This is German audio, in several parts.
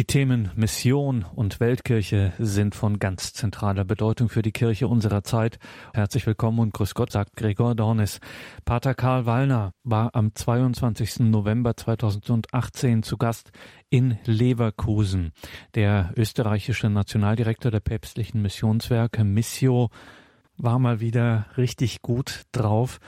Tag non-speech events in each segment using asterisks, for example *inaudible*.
Die Themen Mission und Weltkirche sind von ganz zentraler Bedeutung für die Kirche unserer Zeit. Herzlich willkommen und grüß Gott, sagt Gregor Dornis. Pater Karl Wallner war am 22. November 2018 zu Gast in Leverkusen. Der österreichische Nationaldirektor der päpstlichen Missionswerke Missio war mal wieder richtig gut drauf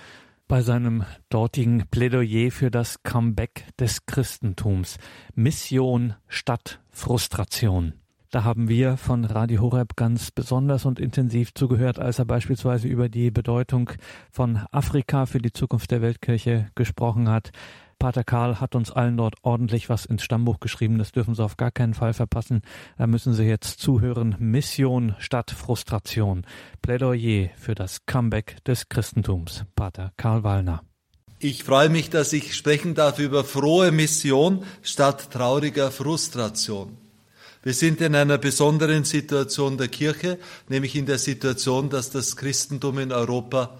bei seinem dortigen Plädoyer für das Comeback des Christentums. Mission statt Frustration. Da haben wir von Radio Horeb ganz besonders und intensiv zugehört, als er beispielsweise über die Bedeutung von Afrika für die Zukunft der Weltkirche gesprochen hat. Pater Karl hat uns allen dort ordentlich was ins Stammbuch geschrieben. Das dürfen Sie auf gar keinen Fall verpassen. Da müssen Sie jetzt zuhören. Mission statt Frustration. Plädoyer für das Comeback des Christentums. Pater Karl Wallner. Ich freue mich, dass ich sprechen darf über frohe Mission statt trauriger Frustration. Wir sind in einer besonderen Situation der Kirche, nämlich in der Situation, dass das Christentum in Europa,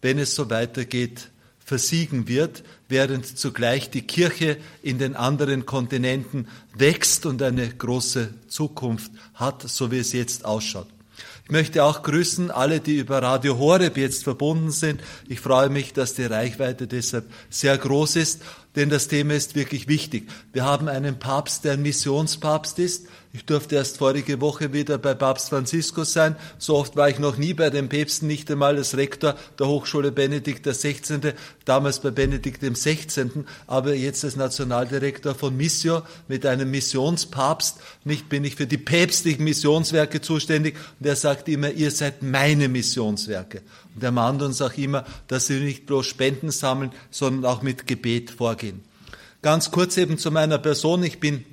wenn es so weitergeht, versiegen wird, während zugleich die Kirche in den anderen Kontinenten wächst und eine große Zukunft hat, so wie es jetzt ausschaut. Ich möchte auch grüßen alle, die über Radio Horeb jetzt verbunden sind. Ich freue mich, dass die Reichweite deshalb sehr groß ist, denn das Thema ist wirklich wichtig. Wir haben einen Papst, der ein Missionspapst ist. Ich durfte erst vorige Woche wieder bei Papst Franziskus sein. So oft war ich noch nie bei den Päpsten, nicht einmal als Rektor der Hochschule Benedikt XVI., damals bei Benedikt XVI., aber jetzt als Nationaldirektor von Missio mit einem Missionspapst. Nicht bin ich für die päpstlichen Missionswerke zuständig. Und er sagt immer, ihr seid meine Missionswerke. Und er mahnt uns auch immer, dass wir nicht bloß Spenden sammeln, sondern auch mit Gebet vorgehen. Ganz kurz eben zu meiner Person. Ich bin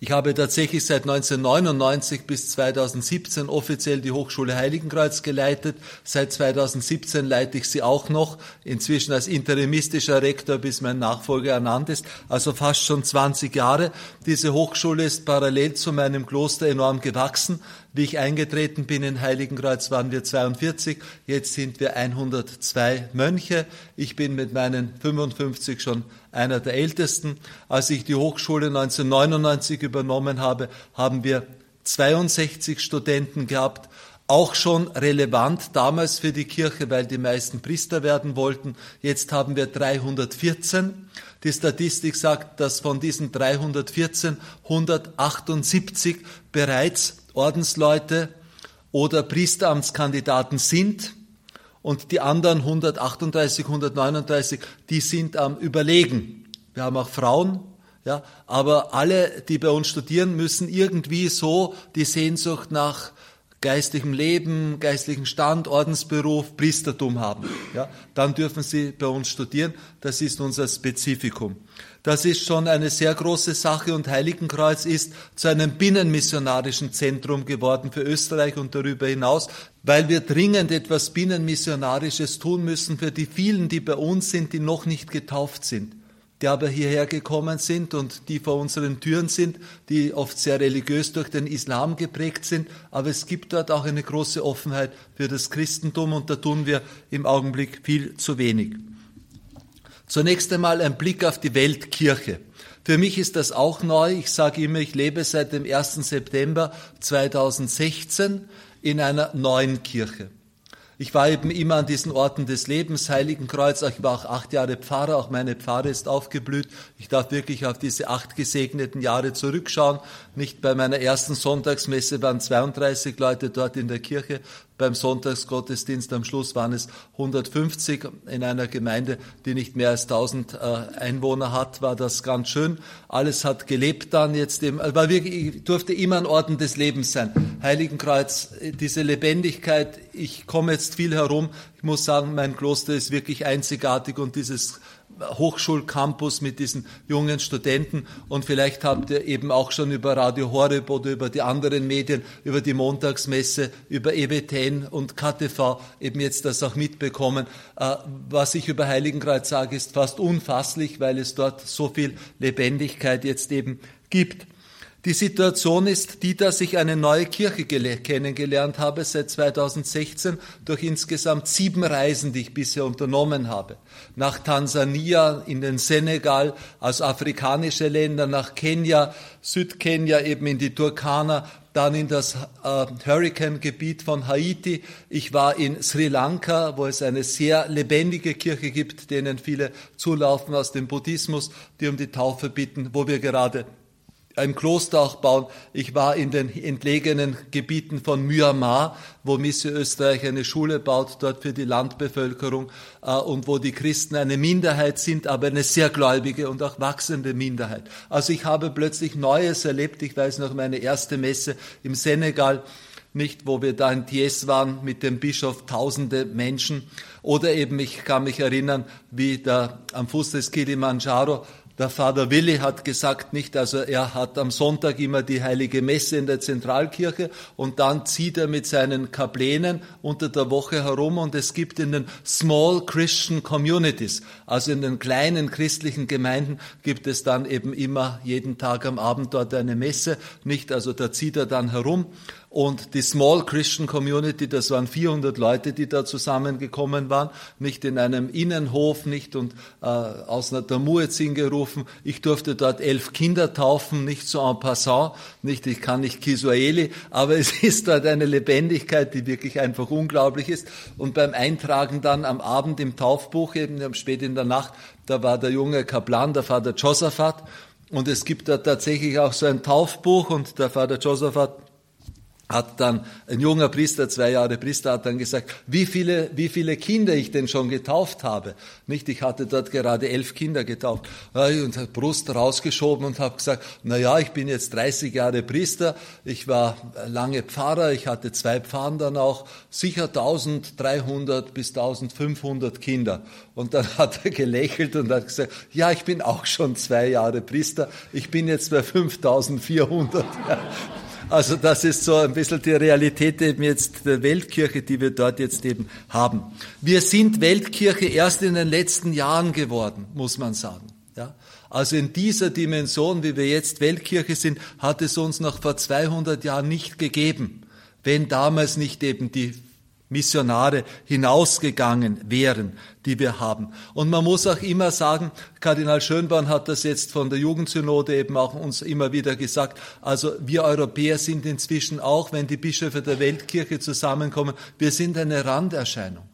ich habe tatsächlich seit 1999 bis 2017 offiziell die Hochschule Heiligenkreuz geleitet. Seit 2017 leite ich sie auch noch, inzwischen als interimistischer Rektor, bis mein Nachfolger ernannt ist, also fast schon 20 Jahre. Diese Hochschule ist parallel zu meinem Kloster enorm gewachsen. Wie ich eingetreten bin in Heiligenkreuz waren wir 42, jetzt sind wir 102 Mönche. Ich bin mit meinen 55 schon einer der ältesten. Als ich die Hochschule 1999 übernommen habe, haben wir 62 Studenten gehabt, auch schon relevant damals für die Kirche, weil die meisten Priester werden wollten. Jetzt haben wir 314. Die Statistik sagt, dass von diesen 314 178 bereits Ordensleute oder Priesteramtskandidaten sind und die anderen 138, 139, die sind am Überlegen. Wir haben auch Frauen, ja, aber alle, die bei uns studieren, müssen irgendwie so die Sehnsucht nach geistlichem Leben, geistlichen Stand, Ordensberuf, Priestertum haben. Ja, dann dürfen sie bei uns studieren. Das ist unser Spezifikum. Das ist schon eine sehr große Sache und Heiligenkreuz ist zu einem binnenmissionarischen Zentrum geworden für Österreich und darüber hinaus, weil wir dringend etwas binnenmissionarisches tun müssen für die vielen, die bei uns sind, die noch nicht getauft sind die aber hierher gekommen sind und die vor unseren Türen sind, die oft sehr religiös durch den Islam geprägt sind. Aber es gibt dort auch eine große Offenheit für das Christentum und da tun wir im Augenblick viel zu wenig. Zunächst einmal ein Blick auf die Weltkirche. Für mich ist das auch neu. Ich sage immer, ich lebe seit dem 1. September 2016 in einer neuen Kirche. Ich war eben immer an diesen Orten des Lebens, Heiligenkreuz. Ich war auch acht Jahre Pfarrer, auch meine Pfarre ist aufgeblüht. Ich darf wirklich auf diese acht gesegneten Jahre zurückschauen. Nicht bei meiner ersten Sonntagsmesse waren 32 Leute dort in der Kirche, beim Sonntagsgottesdienst am Schluss waren es 150 in einer Gemeinde, die nicht mehr als 1000 äh, Einwohner hat, war das ganz schön. Alles hat gelebt dann jetzt im, war wirklich, durfte immer ein Orden des Lebens sein. Heiligenkreuz, diese Lebendigkeit, ich komme jetzt viel herum. Ich muss sagen, mein Kloster ist wirklich einzigartig und dieses Hochschulcampus mit diesen jungen Studenten und vielleicht habt ihr eben auch schon über Radio Horeb oder über die anderen Medien, über die Montagsmesse, über EBTN und KTV eben jetzt das auch mitbekommen. Äh, was ich über Heiligenkreuz sage, ist fast unfasslich, weil es dort so viel Lebendigkeit jetzt eben gibt. Die Situation ist die, dass ich eine neue Kirche kennengelernt habe seit 2016 durch insgesamt sieben Reisen, die ich bisher unternommen habe. Nach Tansania, in den Senegal, aus afrikanische Länder, nach Kenia, Südkenia, eben in die Turkana, dann in das äh, Hurricane-Gebiet von Haiti. Ich war in Sri Lanka, wo es eine sehr lebendige Kirche gibt, denen viele zulaufen aus dem Buddhismus, die um die Taufe bitten, wo wir gerade ein Kloster auch bauen. Ich war in den entlegenen Gebieten von Myanmar, wo Mission Österreich eine Schule baut, dort für die Landbevölkerung äh, und wo die Christen eine Minderheit sind, aber eine sehr gläubige und auch wachsende Minderheit. Also ich habe plötzlich Neues erlebt. Ich weiß noch meine erste Messe im Senegal nicht, wo wir da in Thies waren mit dem Bischof, tausende Menschen. Oder eben, ich kann mich erinnern, wie da am Fuß des Kilimanjaro der Vater Willi hat gesagt, nicht, also er hat am Sonntag immer die heilige Messe in der Zentralkirche und dann zieht er mit seinen Kaplänen unter der Woche herum und es gibt in den Small Christian Communities, also in den kleinen christlichen Gemeinden gibt es dann eben immer jeden Tag am Abend dort eine Messe, nicht, also da zieht er dann herum und die Small Christian Community, das waren 400 Leute, die da zusammengekommen waren, nicht in einem Innenhof, nicht und äh, aus einer Tamuezin gerufen. Ich durfte dort elf Kinder taufen, nicht so en passant, nicht, ich kann nicht Kiswahili, aber *laughs* es ist dort eine Lebendigkeit, die wirklich einfach unglaublich ist. Und beim Eintragen dann am Abend im Taufbuch, eben spät in der Nacht, da war der junge Kaplan, der Vater Josaphat, und es gibt da tatsächlich auch so ein Taufbuch und der Vater Josaphat hat dann ein junger Priester, zwei Jahre Priester, hat dann gesagt, wie viele, wie viele Kinder ich denn schon getauft habe. Nicht, ich hatte dort gerade elf Kinder getauft und hat Brust rausgeschoben und habe gesagt, na ja, ich bin jetzt 30 Jahre Priester, ich war lange Pfarrer, ich hatte zwei Pfarren dann auch, sicher 1300 bis 1500 Kinder. Und dann *laughs* hat er gelächelt und hat gesagt, ja, ich bin auch schon zwei Jahre Priester, ich bin jetzt bei 5400. Also das ist so ein bisschen die Realität eben jetzt der Weltkirche, die wir dort jetzt eben haben. Wir sind Weltkirche erst in den letzten Jahren geworden, muss man sagen. Ja? Also in dieser Dimension, wie wir jetzt Weltkirche sind, hat es uns noch vor 200 Jahren nicht gegeben, wenn damals nicht eben die Missionare hinausgegangen wären, die wir haben. Und man muss auch immer sagen, Kardinal Schönborn hat das jetzt von der Jugendsynode eben auch uns immer wieder gesagt, also wir Europäer sind inzwischen auch, wenn die Bischöfe der Weltkirche zusammenkommen, wir sind eine Randerscheinung.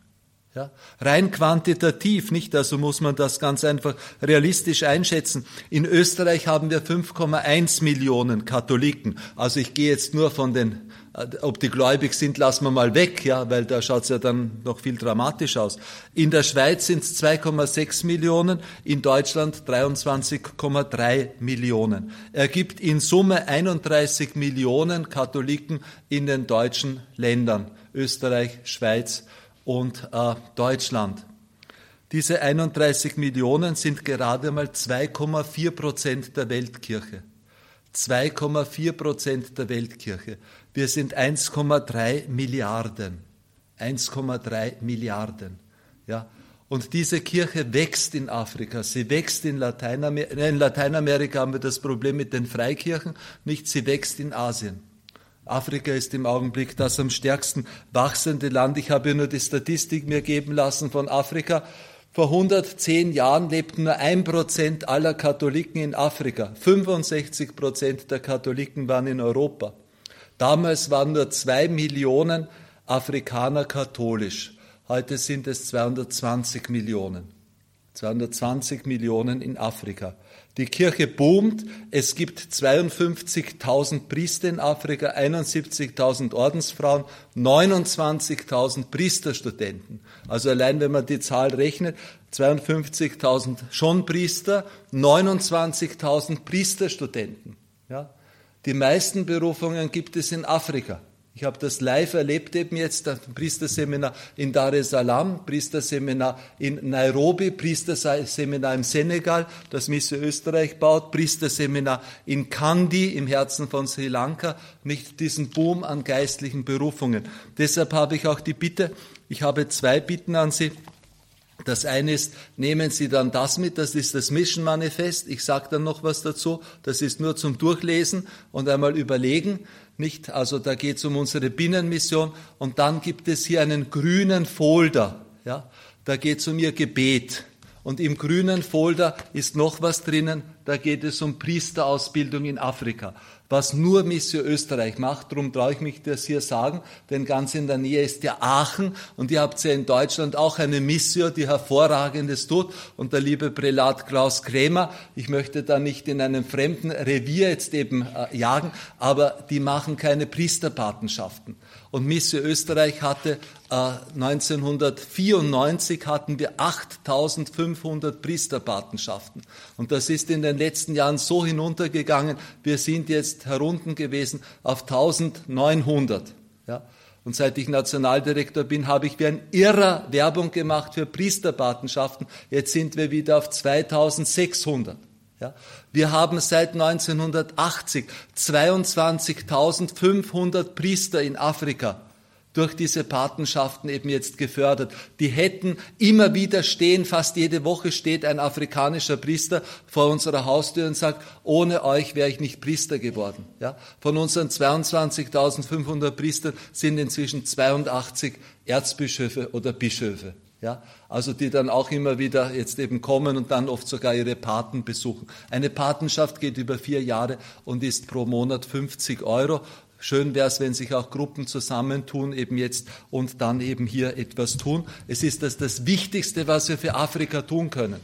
Ja, rein quantitativ, nicht? Also muss man das ganz einfach realistisch einschätzen. In Österreich haben wir 5,1 Millionen Katholiken. Also ich gehe jetzt nur von den ob die gläubig sind, lassen wir mal weg, ja, weil da schaut es ja dann noch viel dramatisch aus. In der Schweiz sind es 2,6 Millionen, in Deutschland 23,3 Millionen. Er gibt in Summe 31 Millionen Katholiken in den deutschen Ländern, Österreich, Schweiz und äh, Deutschland. Diese 31 Millionen sind gerade mal 2,4 Prozent der Weltkirche. 2,4 Prozent der Weltkirche. Wir sind 1,3 Milliarden. 1,3 Milliarden. Ja. Und diese Kirche wächst in Afrika, sie wächst in Lateinamerika. In Lateinamerika haben wir das Problem mit den Freikirchen, nicht, sie wächst in Asien. Afrika ist im Augenblick das am stärksten wachsende Land. Ich habe nur die Statistik mir geben lassen von Afrika. Vor 110 Jahren lebten nur ein Prozent aller Katholiken in Afrika. 65 Prozent der Katholiken waren in Europa. Damals waren nur zwei Millionen Afrikaner katholisch. Heute sind es 220 Millionen. 220 Millionen in Afrika. Die Kirche boomt. Es gibt 52.000 Priester in Afrika, 71.000 Ordensfrauen, 29.000 Priesterstudenten. Also allein wenn man die Zahl rechnet, 52.000 schon Priester, 29.000 Priesterstudenten. Ja? Die meisten Berufungen gibt es in Afrika. Ich habe das live erlebt eben jetzt, ein Priesterseminar in Dar es Salaam, Priesterseminar in Nairobi, Priesterseminar im Senegal, das Misse Österreich baut, Priesterseminar in Kandy im Herzen von Sri Lanka, nicht diesen Boom an geistlichen Berufungen. Deshalb habe ich auch die Bitte, ich habe zwei Bitten an Sie. Das eine ist, nehmen Sie dann das mit, das ist das Mission Manifest. Ich sage dann noch was dazu. Das ist nur zum Durchlesen und einmal überlegen. Nicht? Also da geht es um unsere Binnenmission. Und dann gibt es hier einen grünen Folder. Ja? Da geht es um Ihr Gebet. Und im grünen Folder ist noch was drinnen. Da geht es um Priesterausbildung in Afrika was nur Missio Österreich macht. Darum traue ich mich das hier sagen, denn ganz in der Nähe ist ja Aachen und ihr habt ja in Deutschland auch eine Missio, die hervorragendes tut. Und der liebe Prälat Klaus Krämer, ich möchte da nicht in einem fremden Revier jetzt eben äh, jagen, aber die machen keine Priesterpatenschaften. Und Missio Österreich hatte äh, 1994 hatten wir 8500 Priesterpatenschaften. Und das ist in den letzten Jahren so hinuntergegangen. Wir sind jetzt herunten gewesen auf 1900. Ja. Und seit ich Nationaldirektor bin, habe ich wie ein Irrer Werbung gemacht für Priesterpatenschaften. Jetzt sind wir wieder auf 2600. Ja. Wir haben seit 1980 22.500 Priester in Afrika durch diese Patenschaften eben jetzt gefördert. Die hätten immer wieder stehen, fast jede Woche steht ein afrikanischer Priester vor unserer Haustür und sagt, ohne euch wäre ich nicht Priester geworden. Ja? Von unseren 22.500 Priestern sind inzwischen 82 Erzbischöfe oder Bischöfe. Ja, also die dann auch immer wieder jetzt eben kommen und dann oft sogar ihre Paten besuchen. Eine Patenschaft geht über vier Jahre und ist pro Monat 50 Euro. Schön wäre es, wenn sich auch Gruppen zusammentun, eben jetzt und dann eben hier etwas tun. Es ist das, das Wichtigste, was wir für Afrika tun können.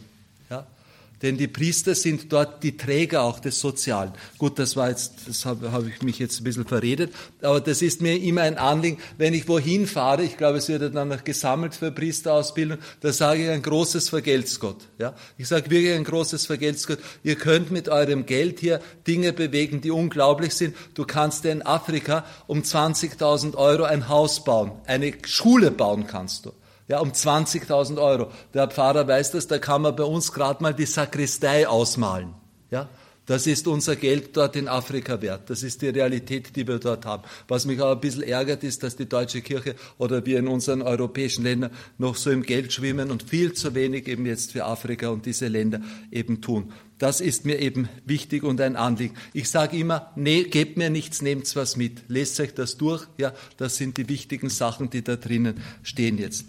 Denn die Priester sind dort die Träger auch des Sozialen. Gut, das war jetzt, das habe hab ich mich jetzt ein bisschen verredet, aber das ist mir immer ein Anliegen, wenn ich wohin fahre, ich glaube, es wird dann noch gesammelt für Priesterausbildung, da sage ich ein großes Vergelt's Gott. Ja? Ich sage wirklich ein großes Vergelt's Gott. Ihr könnt mit eurem Geld hier Dinge bewegen, die unglaublich sind. Du kannst dir in Afrika um 20.000 Euro ein Haus bauen, eine Schule bauen kannst du ja, um 20.000 Euro. Der Pfarrer weiß das, da kann man bei uns gerade mal die Sakristei ausmalen. Ja, das ist unser Geld dort in Afrika wert. Das ist die Realität, die wir dort haben. Was mich aber ein bisschen ärgert, ist, dass die deutsche Kirche oder wir in unseren europäischen Ländern noch so im Geld schwimmen und viel zu wenig eben jetzt für Afrika und diese Länder eben tun. Das ist mir eben wichtig und ein Anliegen. Ich sage immer, nee, gebt mir nichts, nehmt was mit. Lest euch das durch. Ja, das sind die wichtigen Sachen, die da drinnen stehen jetzt.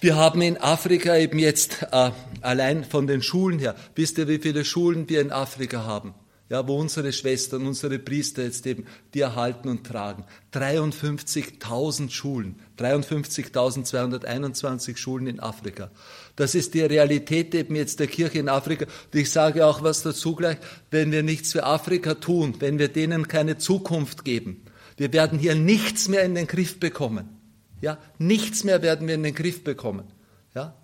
Wir haben in Afrika eben jetzt äh, allein von den Schulen her, wisst ihr, wie viele Schulen wir in Afrika haben? Ja, wo unsere Schwestern, unsere Priester jetzt eben die erhalten und tragen. 53.000 Schulen, 53.221 Schulen in Afrika. Das ist die Realität eben jetzt der Kirche in Afrika. Und ich sage auch was dazu gleich, wenn wir nichts für Afrika tun, wenn wir denen keine Zukunft geben, wir werden hier nichts mehr in den Griff bekommen. Ja, nichts mehr werden wir in den Griff bekommen. Ja?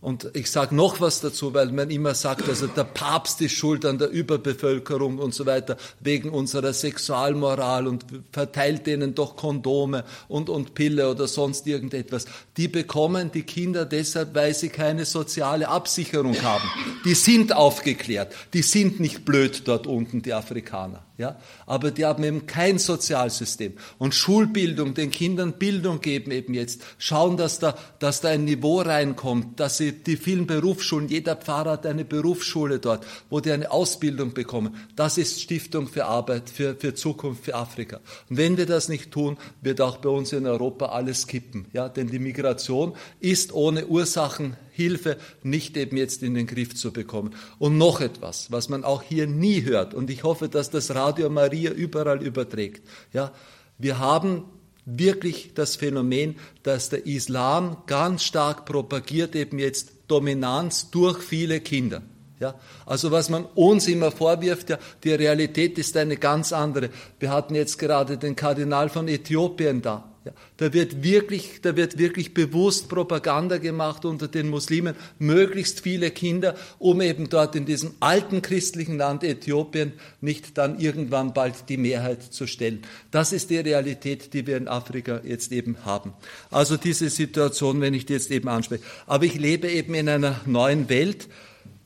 Und ich sage noch was dazu, weil man immer sagt, also der Papst ist schuld an der Überbevölkerung und so weiter, wegen unserer Sexualmoral und verteilt denen doch Kondome und, und Pille oder sonst irgendetwas. Die bekommen die Kinder deshalb, weil sie keine soziale Absicherung haben. Die sind aufgeklärt, die sind nicht blöd dort unten, die Afrikaner. Ja? Aber die haben eben kein Sozialsystem. Und Schulbildung, den Kindern Bildung geben eben jetzt, schauen, dass da, dass da ein Niveau reinkommt, dass sie die vielen Berufsschulen, jeder Pfarrer hat eine Berufsschule dort, wo die eine Ausbildung bekommen. Das ist Stiftung für Arbeit, für, für Zukunft, für Afrika. Und wenn wir das nicht tun, wird auch bei uns in Europa alles kippen. Ja? Denn die Migration ist ohne Ursachen Hilfe nicht eben jetzt in den Griff zu bekommen. Und noch etwas, was man auch hier nie hört, und ich hoffe, dass das Radio Maria überall überträgt. Ja, wir haben wirklich das Phänomen, dass der Islam ganz stark propagiert eben jetzt Dominanz durch viele Kinder. Ja, also was man uns immer vorwirft, ja, die Realität ist eine ganz andere. Wir hatten jetzt gerade den Kardinal von Äthiopien da. Ja, da wird wirklich, da wird wirklich bewusst Propaganda gemacht unter den Muslimen, möglichst viele Kinder, um eben dort in diesem alten christlichen Land Äthiopien nicht dann irgendwann bald die Mehrheit zu stellen. Das ist die Realität, die wir in Afrika jetzt eben haben. Also diese Situation, wenn ich die jetzt eben anspreche. Aber ich lebe eben in einer neuen Welt,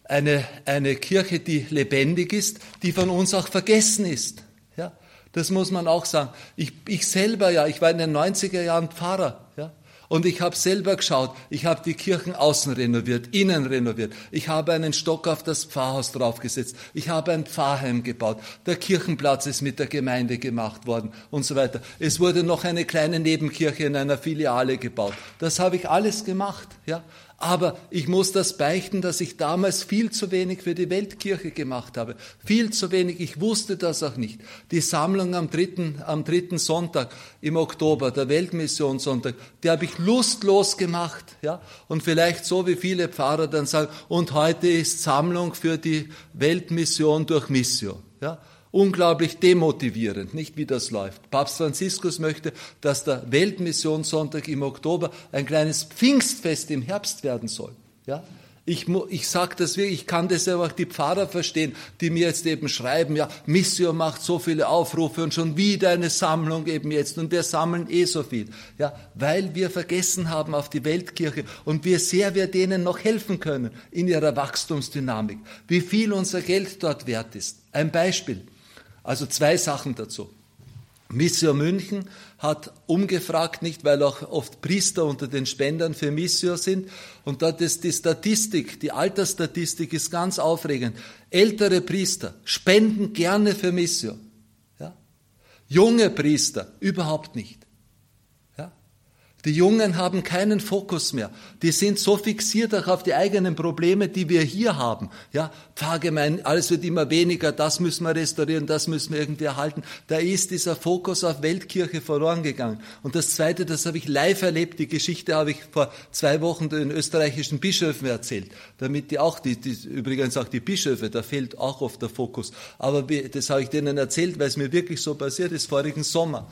eine, eine Kirche, die lebendig ist, die von uns auch vergessen ist. Das muss man auch sagen. Ich, ich selber ja, ich war in den 90er Jahren Pfarrer. Ja? Und ich habe selber geschaut, ich habe die Kirchen außen renoviert, innen renoviert. Ich habe einen Stock auf das Pfarrhaus draufgesetzt. Ich habe ein Pfarrheim gebaut. Der Kirchenplatz ist mit der Gemeinde gemacht worden und so weiter. Es wurde noch eine kleine Nebenkirche in einer Filiale gebaut. Das habe ich alles gemacht, ja. Aber ich muss das beichten, dass ich damals viel zu wenig für die Weltkirche gemacht habe. Viel zu wenig. Ich wusste das auch nicht. Die Sammlung am dritten, am dritten Sonntag im Oktober, der Weltmissionssonntag, die habe ich lustlos gemacht, ja. Und vielleicht so wie viele Pfarrer dann sagen, und heute ist Sammlung für die Weltmission durch Mission, ja unglaublich demotivierend, nicht wie das läuft. Papst Franziskus möchte, dass der Weltmissionssonntag im Oktober ein kleines Pfingstfest im Herbst werden soll. Ja? Ich, ich sage das wirklich, ich kann das ja auch die Pfarrer verstehen, die mir jetzt eben schreiben, ja, Mission macht so viele Aufrufe und schon wieder eine Sammlung eben jetzt und wir sammeln eh so viel. Ja, weil wir vergessen haben auf die Weltkirche und wie sehr wir denen noch helfen können in ihrer Wachstumsdynamik, wie viel unser Geld dort wert ist. Ein Beispiel. Also zwei Sachen dazu. Mission München hat umgefragt, nicht weil auch oft Priester unter den Spendern für Mission sind. Und dort ist die Statistik, die Altersstatistik ist ganz aufregend. Ältere Priester spenden gerne für Mission. Ja? Junge Priester überhaupt nicht. Die Jungen haben keinen Fokus mehr. Die sind so fixiert auch auf die eigenen Probleme, die wir hier haben. Ja, Pfarrgemein, alles wird immer weniger, das müssen wir restaurieren, das müssen wir irgendwie erhalten. Da ist dieser Fokus auf Weltkirche verloren gegangen. Und das Zweite, das habe ich live erlebt, die Geschichte habe ich vor zwei Wochen den österreichischen Bischöfen erzählt, damit die auch, die, die, übrigens auch die Bischöfe, da fehlt auch oft der Fokus. Aber das habe ich denen erzählt, weil es mir wirklich so passiert ist, vorigen Sommer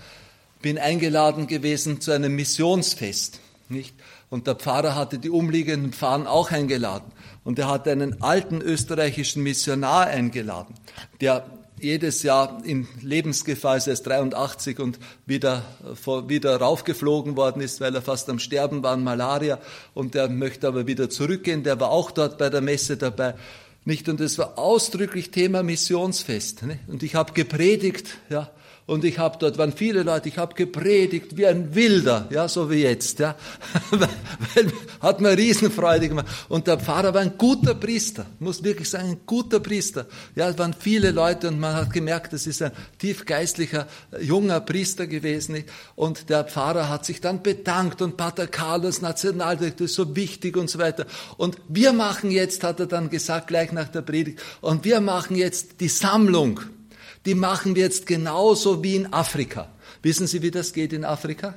bin eingeladen gewesen zu einem Missionsfest, nicht? Und der Pfarrer hatte die umliegenden Pfarrer auch eingeladen. Und er hat einen alten österreichischen Missionar eingeladen, der jedes Jahr in Lebensgefahr ist, er ist 83 und wieder, wieder raufgeflogen worden ist, weil er fast am Sterben war an Malaria und der möchte aber wieder zurückgehen. Der war auch dort bei der Messe dabei. Nicht? Und es war ausdrücklich Thema Missionsfest. Nicht? Und ich habe gepredigt, ja, und ich habe dort waren viele Leute, ich habe gepredigt wie ein Wilder, ja, so wie jetzt, ja. *laughs* Hat mir Riesenfreude gemacht. Und der Pfarrer war ein guter Priester, muss wirklich sagen, ein guter Priester. Ja, es waren viele Leute und man hat gemerkt, das ist ein tiefgeistlicher, junger Priester gewesen. Und der Pfarrer hat sich dann bedankt und Pater Carlos Nationaldirektor ist so wichtig und so weiter. Und wir machen jetzt, hat er dann gesagt, gleich nach der Predigt, und wir machen jetzt die Sammlung die machen wir jetzt genauso wie in Afrika. Wissen Sie, wie das geht in Afrika?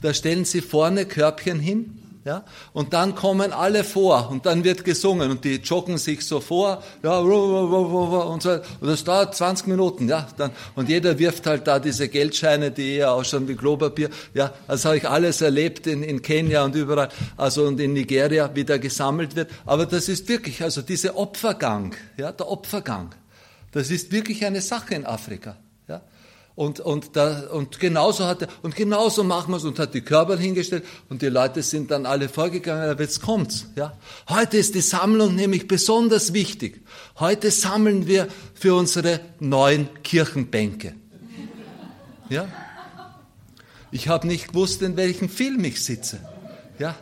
Da stellen Sie vorne Körbchen hin, ja, und dann kommen alle vor und dann wird gesungen und die joggen sich so vor, ja, und so, und das dauert 20 Minuten, ja, dann, und jeder wirft halt da diese Geldscheine, die eher ausschauen wie Klopapier, ja, das habe ich alles erlebt in, in Kenia und überall, also und in Nigeria, wie da gesammelt wird, aber das ist wirklich, also dieser Opfergang, ja, der Opfergang, das ist wirklich eine Sache in Afrika. Ja? Und, und, da, und genauso hat er, und genauso machen wir es und hat die Körper hingestellt und die Leute sind dann alle vorgegangen, aber jetzt kommt's, ja. Heute ist die Sammlung nämlich besonders wichtig. Heute sammeln wir für unsere neuen Kirchenbänke. Ja. Ich habe nicht gewusst, in welchem Film ich sitze. Ja.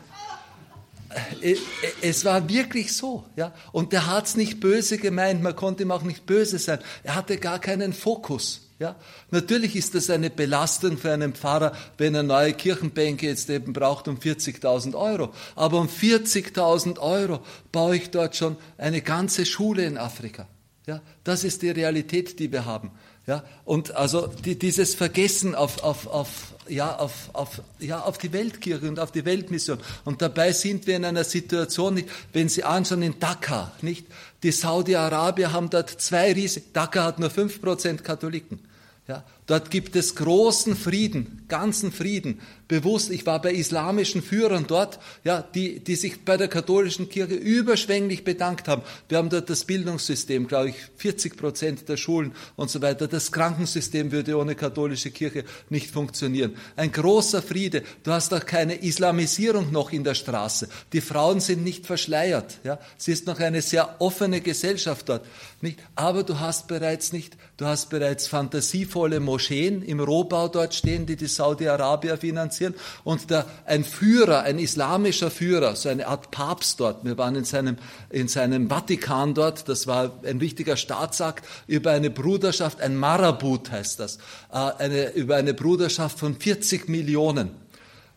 Äh, äh, es war wirklich so, ja. Und der hat's nicht böse gemeint, man konnte ihm auch nicht böse sein. Er hatte gar keinen Fokus, ja. Natürlich ist das eine Belastung für einen Pfarrer, wenn er neue Kirchenbänke jetzt eben braucht um 40.000 Euro. Aber um 40.000 Euro baue ich dort schon eine ganze Schule in Afrika. Ja, das ist die Realität, die wir haben. Ja, und also die, dieses Vergessen auf, auf, auf, ja, auf, auf, ja, auf die Weltkirche und auf die Weltmission. Und dabei sind wir in einer Situation, wenn Sie anschauen in Dhaka, nicht? Die Saudi-Arabier haben dort zwei riesige, Dhaka hat nur fünf Prozent Katholiken. Ja, dort gibt es großen Frieden, ganzen Frieden. Bewusst, ich war bei islamischen Führern dort, ja, die, die sich bei der katholischen Kirche überschwänglich bedankt haben. Wir haben dort das Bildungssystem, glaube ich, 40 Prozent der Schulen und so weiter. Das Krankensystem würde ohne katholische Kirche nicht funktionieren. Ein großer Friede. Du hast auch keine Islamisierung noch in der Straße. Die Frauen sind nicht verschleiert. Ja. Es ist noch eine sehr offene Gesellschaft dort. Nicht? Aber du hast bereits nicht, du hast bereits fantasievolle Moscheen im Rohbau dort stehen, die die Saudi-Arabier finanzieren. Und der, ein Führer, ein islamischer Führer, so eine Art Papst dort. Wir waren in seinem, in seinem Vatikan dort. Das war ein wichtiger Staatsakt über eine Bruderschaft, ein Marabut heißt das, äh, eine, über eine Bruderschaft von 40 Millionen.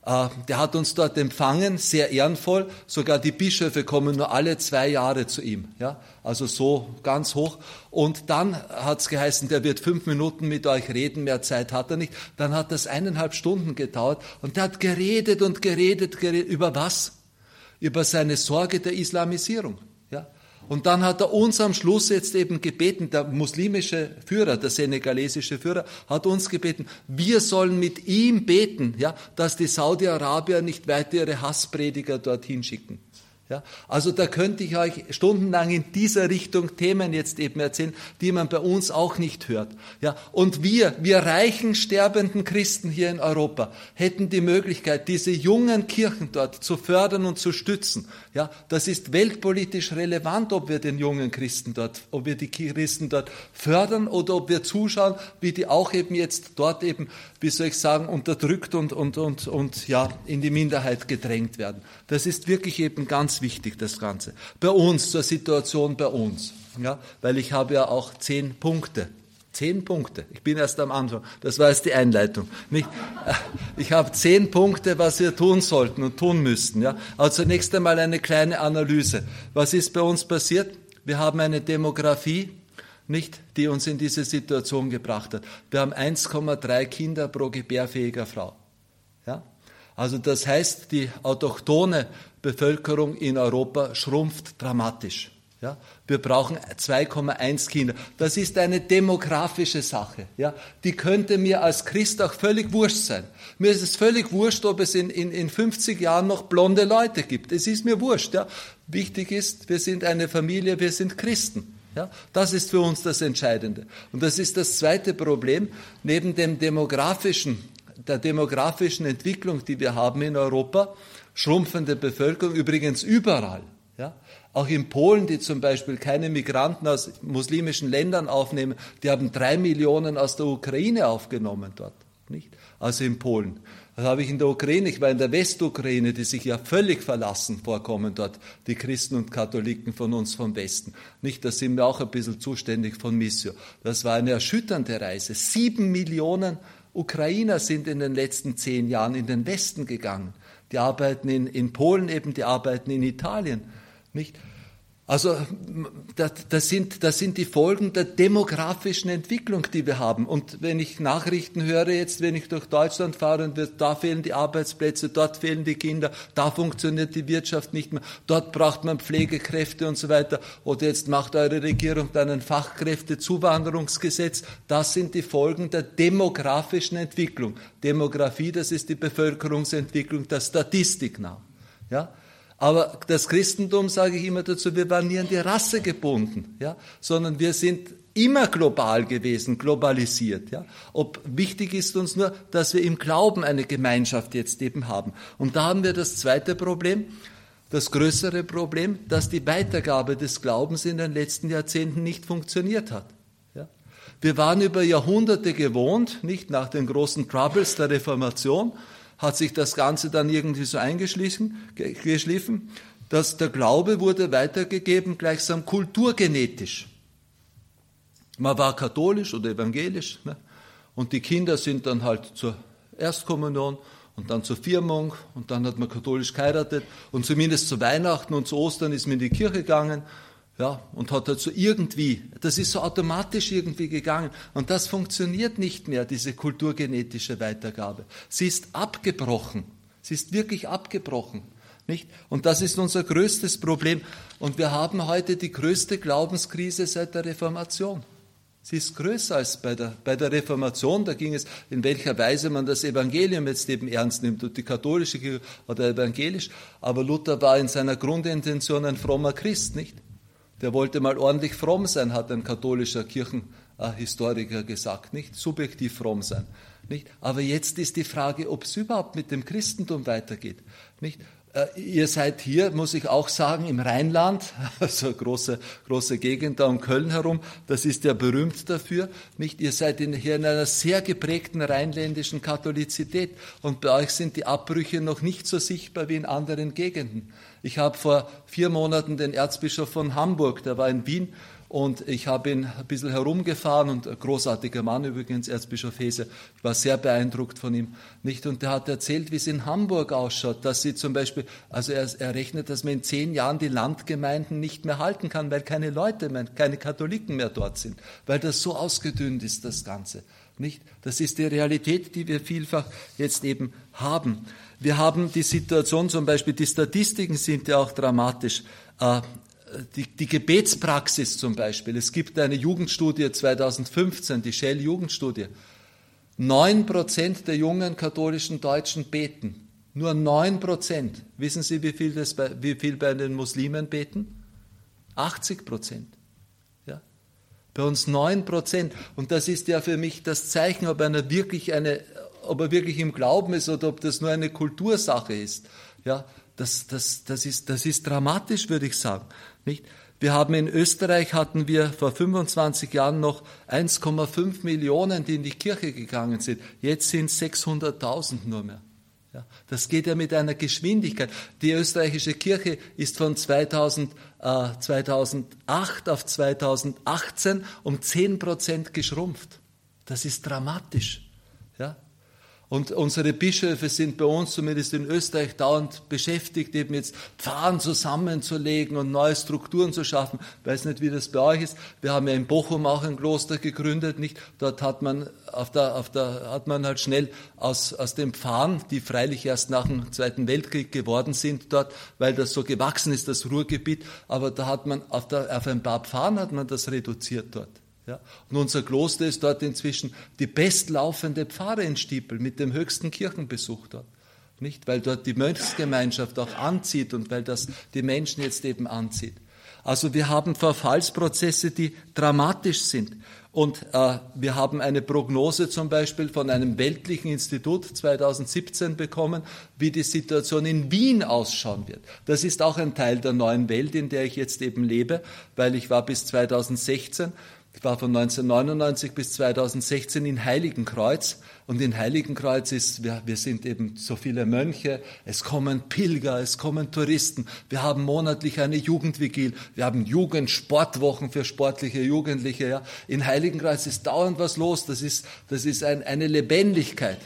Äh, der hat uns dort empfangen, sehr ehrenvoll. Sogar die Bischöfe kommen nur alle zwei Jahre zu ihm. Ja? Also so ganz hoch. Und dann hat es geheißen, der wird fünf Minuten mit euch reden, mehr Zeit hat er nicht. Dann hat das eineinhalb Stunden gedauert und der hat geredet und geredet, geredet. Über was? Über seine Sorge der Islamisierung. Und dann hat er uns am Schluss jetzt eben gebeten, der muslimische Führer, der senegalesische Führer, hat uns gebeten, wir sollen mit ihm beten, ja, dass die Saudi-Arabier nicht weiter ihre Hassprediger dorthin schicken. Ja, also da könnte ich euch stundenlang in dieser Richtung Themen jetzt eben erzählen, die man bei uns auch nicht hört. Ja, und wir, wir reichen sterbenden Christen hier in Europa, hätten die Möglichkeit, diese jungen Kirchen dort zu fördern und zu stützen. Ja, das ist weltpolitisch relevant, ob wir den jungen Christen dort, ob wir die Christen dort fördern oder ob wir zuschauen, wie die auch eben jetzt dort eben, wie soll ich sagen, unterdrückt und, und, und, und ja, in die Minderheit gedrängt werden. Das ist wirklich eben ganz wichtig, das Ganze. Bei uns, zur Situation bei uns. Ja, weil ich habe ja auch zehn Punkte. Zehn Punkte. Ich bin erst am Anfang. Das war jetzt die Einleitung. Nicht? *laughs* Ich habe zehn Punkte, was wir tun sollten und tun müssten. Ja? Also zunächst einmal eine kleine Analyse. Was ist bei uns passiert? Wir haben eine Demografie, nicht, die uns in diese Situation gebracht hat. Wir haben 1,3 Kinder pro gebärfähiger Frau. Ja? Also das heißt, die autochtone Bevölkerung in Europa schrumpft dramatisch. Ja, wir brauchen 2,1 Kinder. Das ist eine demografische Sache. Ja, die könnte mir als Christ auch völlig wurscht sein. Mir ist es völlig wurscht, ob es in, in, in 50 Jahren noch blonde Leute gibt. Es ist mir wurscht. Ja. Wichtig ist, wir sind eine Familie, wir sind Christen. Ja, das ist für uns das Entscheidende. Und das ist das zweite Problem. Neben dem demografischen, der demografischen Entwicklung, die wir haben in Europa, schrumpfende Bevölkerung, übrigens überall. Ja? Auch in Polen, die zum Beispiel keine Migranten aus muslimischen Ländern aufnehmen, die haben drei Millionen aus der Ukraine aufgenommen dort. Nicht? Also in Polen. Das habe ich in der Ukraine, ich war in der Westukraine, die sich ja völlig verlassen vorkommen dort, die Christen und Katholiken von uns vom Westen. Nicht, da sind wir auch ein bisschen zuständig von Missio. Das war eine erschütternde Reise. Sieben Millionen Ukrainer sind in den letzten zehn Jahren in den Westen gegangen die arbeiten in, in Polen eben, die arbeiten in Italien. Nicht? Also das, das, sind, das sind die Folgen der demografischen Entwicklung, die wir haben. Und wenn ich Nachrichten höre jetzt, wenn ich durch Deutschland fahre und da fehlen die Arbeitsplätze, dort fehlen die Kinder, da funktioniert die Wirtschaft nicht mehr, dort braucht man Pflegekräfte und so weiter. Oder jetzt macht eure Regierung dann ein Fachkräftezuwanderungsgesetz. Das sind die Folgen der demografischen Entwicklung. Demografie, das ist die Bevölkerungsentwicklung der Statistik nach. Ja? Aber das Christentum, sage ich immer dazu, wir waren nie an die Rasse gebunden, ja, sondern wir sind immer global gewesen, globalisiert. Ja. Ob wichtig ist uns nur, dass wir im Glauben eine Gemeinschaft jetzt eben haben. Und da haben wir das zweite Problem, das größere Problem, dass die Weitergabe des Glaubens in den letzten Jahrzehnten nicht funktioniert hat. Ja. Wir waren über Jahrhunderte gewohnt, nicht nach den großen Troubles der Reformation, hat sich das Ganze dann irgendwie so eingeschliffen, geschliffen, dass der Glaube wurde weitergegeben gleichsam kulturgenetisch. Man war katholisch oder evangelisch ne? und die Kinder sind dann halt zur Erstkommunion und dann zur Firmung und dann hat man katholisch geheiratet und zumindest zu Weihnachten und zu Ostern ist man in die Kirche gegangen ja, und hat halt so irgendwie, das ist so automatisch irgendwie gegangen. Und das funktioniert nicht mehr, diese kulturgenetische Weitergabe. Sie ist abgebrochen. Sie ist wirklich abgebrochen. Nicht? Und das ist unser größtes Problem. Und wir haben heute die größte Glaubenskrise seit der Reformation. Sie ist größer als bei der, bei der Reformation. Da ging es, in welcher Weise man das Evangelium jetzt eben ernst nimmt, und die katholische oder evangelisch. Aber Luther war in seiner Grundintention ein frommer Christ, nicht? Der wollte mal ordentlich fromm sein, hat ein katholischer Kirchenhistoriker gesagt, nicht subjektiv fromm sein. Nicht? Aber jetzt ist die Frage, ob es überhaupt mit dem Christentum weitergeht. Nicht? äh, ihr seid hier, muss ich auch sagen, im Rheinland, *laughs* also große, große Gegend da um Köln herum, das ist ja berühmt dafür, nicht? Ihr seid in, hier in einer sehr geprägten rheinländischen Katholizität und bei euch sind die Abbrüche noch nicht so sichtbar wie in anderen Gegenden. Ich habe vor vier Monaten den Erzbischof von Hamburg, der war in Wien, und ich habe ihn ein bisschen herumgefahren und ein großartiger Mann übrigens, Erzbischof Hese. Ich war sehr beeindruckt von ihm. Nicht? Und der hat erzählt, wie es in Hamburg ausschaut, dass sie zum Beispiel, also er, er rechnet, dass man in zehn Jahren die Landgemeinden nicht mehr halten kann, weil keine Leute mehr, keine Katholiken mehr dort sind, weil das so ausgedünnt ist, das Ganze. Nicht? Das ist die Realität, die wir vielfach jetzt eben haben. Wir haben die Situation zum Beispiel, die Statistiken sind ja auch dramatisch. Äh, die, die Gebetspraxis zum Beispiel. Es gibt eine Jugendstudie 2015, die Shell-Jugendstudie. Neun Prozent der jungen katholischen Deutschen beten. Nur neun Prozent. Wissen Sie, wie viel, das bei, wie viel bei den Muslimen beten? 80 Prozent. Ja? Bei uns neun Prozent. Und das ist ja für mich das Zeichen, ob einer wirklich eine, ob er wirklich im Glauben ist oder ob das nur eine Kultursache ist. Ja? Das, das, das, ist, das ist dramatisch, würde ich sagen. Nicht? Wir haben in Österreich hatten wir vor 25 Jahren noch 1,5 Millionen, die in die Kirche gegangen sind. Jetzt sind es 600.000 nur mehr. Ja, das geht ja mit einer Geschwindigkeit. Die österreichische Kirche ist von 2000, äh, 2008 auf 2018 um 10 Prozent geschrumpft. Das ist dramatisch. Ja, und unsere Bischöfe sind bei uns, zumindest in Österreich, dauernd beschäftigt, eben jetzt Pfarren zusammenzulegen und neue Strukturen zu schaffen. Ich weiß nicht, wie das bei euch ist. Wir haben ja in Bochum auch ein Kloster gegründet, nicht? Dort hat man, auf der, auf der, hat man halt schnell aus, aus den Pfarren, die freilich erst nach dem Zweiten Weltkrieg geworden sind dort, weil das so gewachsen ist, das Ruhrgebiet, aber da hat man auf, der, auf ein paar Pfarren hat man das reduziert dort. Ja, und unser Kloster ist dort inzwischen die bestlaufende Pfarre in Stiepel mit dem höchsten Kirchenbesuch dort. Nicht, weil dort die Mönchsgemeinschaft auch anzieht und weil das die Menschen jetzt eben anzieht. Also wir haben Verfallsprozesse, die dramatisch sind. Und äh, wir haben eine Prognose zum Beispiel von einem weltlichen Institut 2017 bekommen, wie die Situation in Wien ausschauen wird. Das ist auch ein Teil der neuen Welt, in der ich jetzt eben lebe, weil ich war bis 2016 ich war von 1999 bis 2016 in Heiligenkreuz und in Heiligenkreuz ist, wir, wir sind eben so viele Mönche, es kommen Pilger, es kommen Touristen, wir haben monatlich eine Jugendvigil, wir haben Jugendsportwochen für sportliche Jugendliche. Ja. In Heiligenkreuz ist dauernd was los, das ist, das ist ein, eine Lebendigkeit.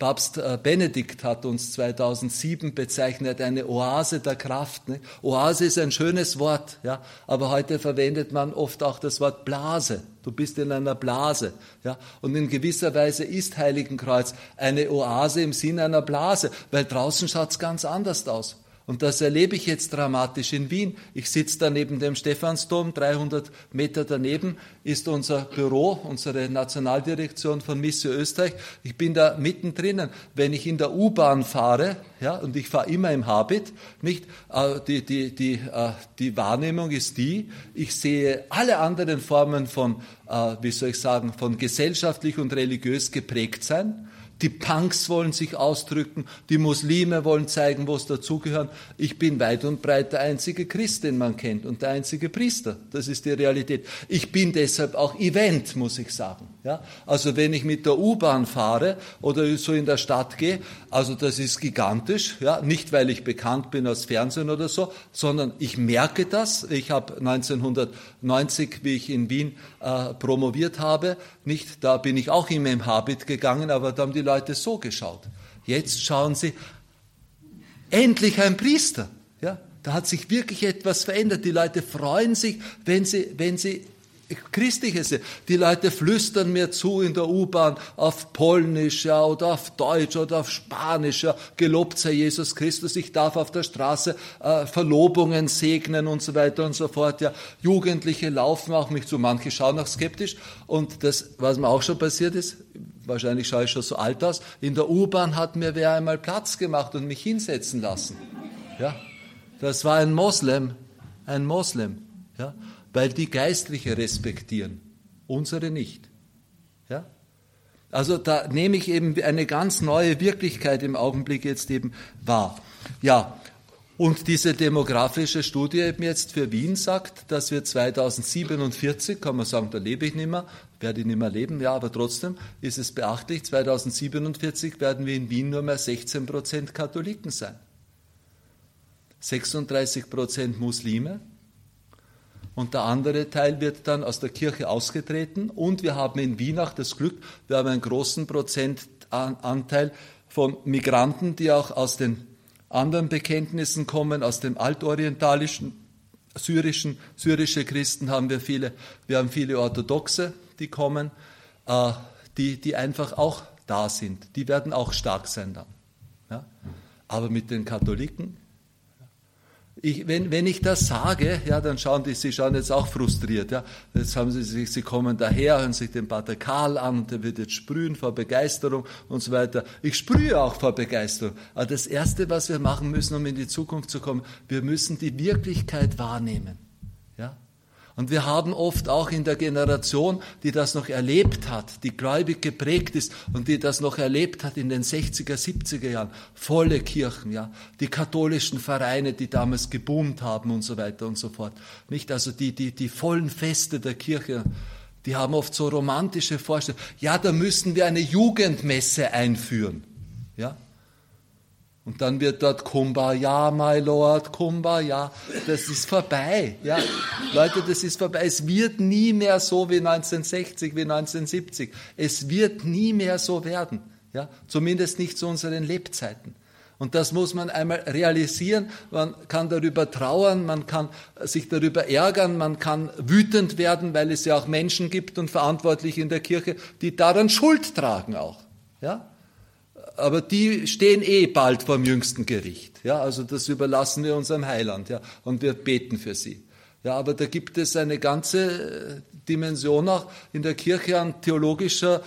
Papst äh, Benedikt hat uns 2007 bezeichnet, eine Oase der Kraft. Oase ist ein schönes Wort, ja, aber heute verwendet man oft auch das Wort Blase. Du bist in einer Blase. Ja? Und in gewisser Weise ist Heiligenkreuz eine Oase im Sinne einer Blase, weil draußen schaut es ganz anders aus. Und das erlebe ich jetzt dramatisch in Wien. Ich sitze da neben dem Stephansdom, 300 Meter daneben ist unser Büro, unsere Nationaldirektion von Missio Österreich. Ich bin da mittendrin. Wenn ich in der U-Bahn fahre, ja, und ich fahre immer im Habit, nicht, äh, die, die, die, äh, die Wahrnehmung ist die, ich sehe alle anderen Formen von, äh, wie soll ich sagen, von gesellschaftlich und religiös geprägt sein die Punks wollen sich ausdrücken, die Muslime wollen zeigen, wo es dazugehören. Ich bin weit und breit der einzige Christ, den man kennt und der einzige Priester. Das ist die Realität. Ich bin deshalb auch Event, muss ich sagen. Ja? Also wenn ich mit der U-Bahn fahre oder so in der Stadt gehe, also das ist gigantisch. Ja? Nicht, weil ich bekannt bin aus Fernsehen oder so, sondern ich merke das. Ich habe 1990, wie ich in Wien äh, promoviert habe, nicht, da bin ich auch immer im Habit gegangen, aber da haben die Leute so geschaut. Jetzt schauen sie, endlich ein Priester. Ja, da hat sich wirklich etwas verändert. Die Leute freuen sich, wenn sie, wenn sie Christliches. Die Leute flüstern mir zu in der U-Bahn auf Polnisch ja, oder auf Deutsch oder auf Spanisch. Ja, gelobt sei Jesus Christus. Ich darf auf der Straße äh, Verlobungen segnen und so weiter und so fort. Ja, Jugendliche laufen auch mich zu. Manche schauen auch skeptisch. Und das, was mir auch schon passiert ist, wahrscheinlich schaue ich schon so alt aus, in der U-Bahn hat mir wer einmal Platz gemacht und mich hinsetzen lassen. Ja, das war ein Moslem, ein Moslem. Ja, weil die Geistliche respektieren, unsere nicht. Ja? Also da nehme ich eben eine ganz neue Wirklichkeit im Augenblick jetzt eben wahr. Ja, Und diese demografische Studie eben jetzt für Wien sagt, dass wir 2047, kann man sagen, da lebe ich nicht mehr, werde ich nicht mehr leben, ja, aber trotzdem ist es beachtlich, 2047 werden wir in Wien nur mehr 16 Prozent Katholiken sein. 36 Prozent Muslime und der andere Teil wird dann aus der Kirche ausgetreten und wir haben in Wien auch das Glück, wir haben einen großen Prozentanteil von Migranten, die auch aus den anderen Bekenntnissen kommen, aus dem altorientalischen, syrischen, syrische Christen haben wir viele, wir haben viele Orthodoxe, die kommen, äh, die, die einfach auch da sind. Die werden auch stark sein dann. Ja? Aber mit den Katholiken ich, wenn, wenn ich das sage, ja, dann schauen die, sie schauen jetzt auch frustriert. Ja. Jetzt haben sie sich, sie kommen daher, hören sich den Pater Karl an, der wird jetzt sprühen vor Begeisterung und so weiter. Ich sprühe auch vor Begeisterung. Aber das Erste, was wir machen müssen, um in die Zukunft zu kommen, wir müssen die Wirklichkeit wahrnehmen. Und wir haben oft auch in der Generation, die das noch erlebt hat, die gläubig geprägt ist und die das noch erlebt hat in den 60er, 70er Jahren, volle Kirchen, ja, die katholischen Vereine, die damals geboomt haben und so weiter und so fort. Nicht also die, die, die vollen Feste der Kirche, die haben oft so romantische Vorstellungen. Ja, da müssen wir eine Jugendmesse einführen. Ja, und dann wird dort Kumbaya, my Lord, Kumbaya. Das ist vorbei. Ja. Leute, das ist vorbei. Es wird nie mehr so wie 1960, wie 1970. Es wird nie mehr so werden. Ja. Zumindest nicht zu unseren Lebzeiten. Und das muss man einmal realisieren. Man kann darüber trauern, man kann sich darüber ärgern, man kann wütend werden, weil es ja auch Menschen gibt und Verantwortliche in der Kirche, die daran Schuld tragen auch. Ja? Aber die stehen eh bald vor dem jüngsten Gericht. Ja, also das überlassen wir unserem Heiland, ja, und wir beten für sie. Ja, aber da gibt es eine ganze äh, Dimension auch in der Kirche an theologischer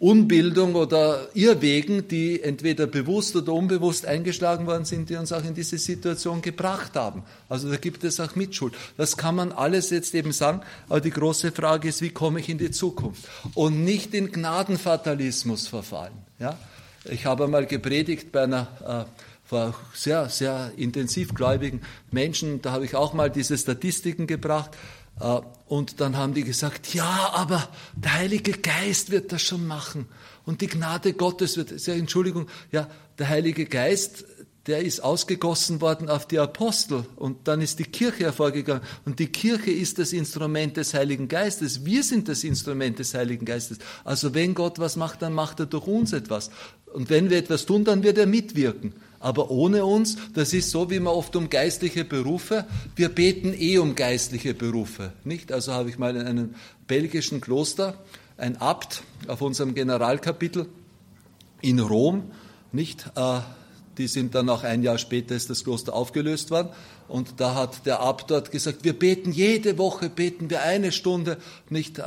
Unbildung oder Irrwegen, die entweder bewusst oder unbewusst eingeschlagen worden sind, die uns auch in diese Situation gebracht haben. Also da gibt es auch Mitschuld. Das kann man alles jetzt eben sagen, aber die große Frage ist, wie komme ich in die Zukunft? Und nicht in Gnadenfatalismus verfallen. Ja? Ich habe einmal gepredigt bei einer äh, vor sehr, sehr intensiv gläubigen Menschen, da habe ich auch mal diese Statistiken gebracht. Äh, und dann haben die gesagt, ja, aber der Heilige Geist wird das schon machen. Und die Gnade Gottes wird, sehr Entschuldigung, ja, der Heilige Geist der ist ausgegossen worden auf die Apostel und dann ist die Kirche hervorgegangen und die Kirche ist das Instrument des Heiligen Geistes. Wir sind das Instrument des Heiligen Geistes. Also wenn Gott was macht, dann macht er durch uns etwas. Und wenn wir etwas tun, dann wird er mitwirken. Aber ohne uns, das ist so, wie man oft um geistliche Berufe, wir beten eh um geistliche Berufe, nicht? Also habe ich mal in einem belgischen Kloster ein Abt auf unserem Generalkapitel in Rom, nicht? Äh, die sind dann auch ein Jahr später ist das Kloster aufgelöst worden. Und da hat der Abt dort gesagt, wir beten jede Woche, beten wir eine Stunde, nicht äh,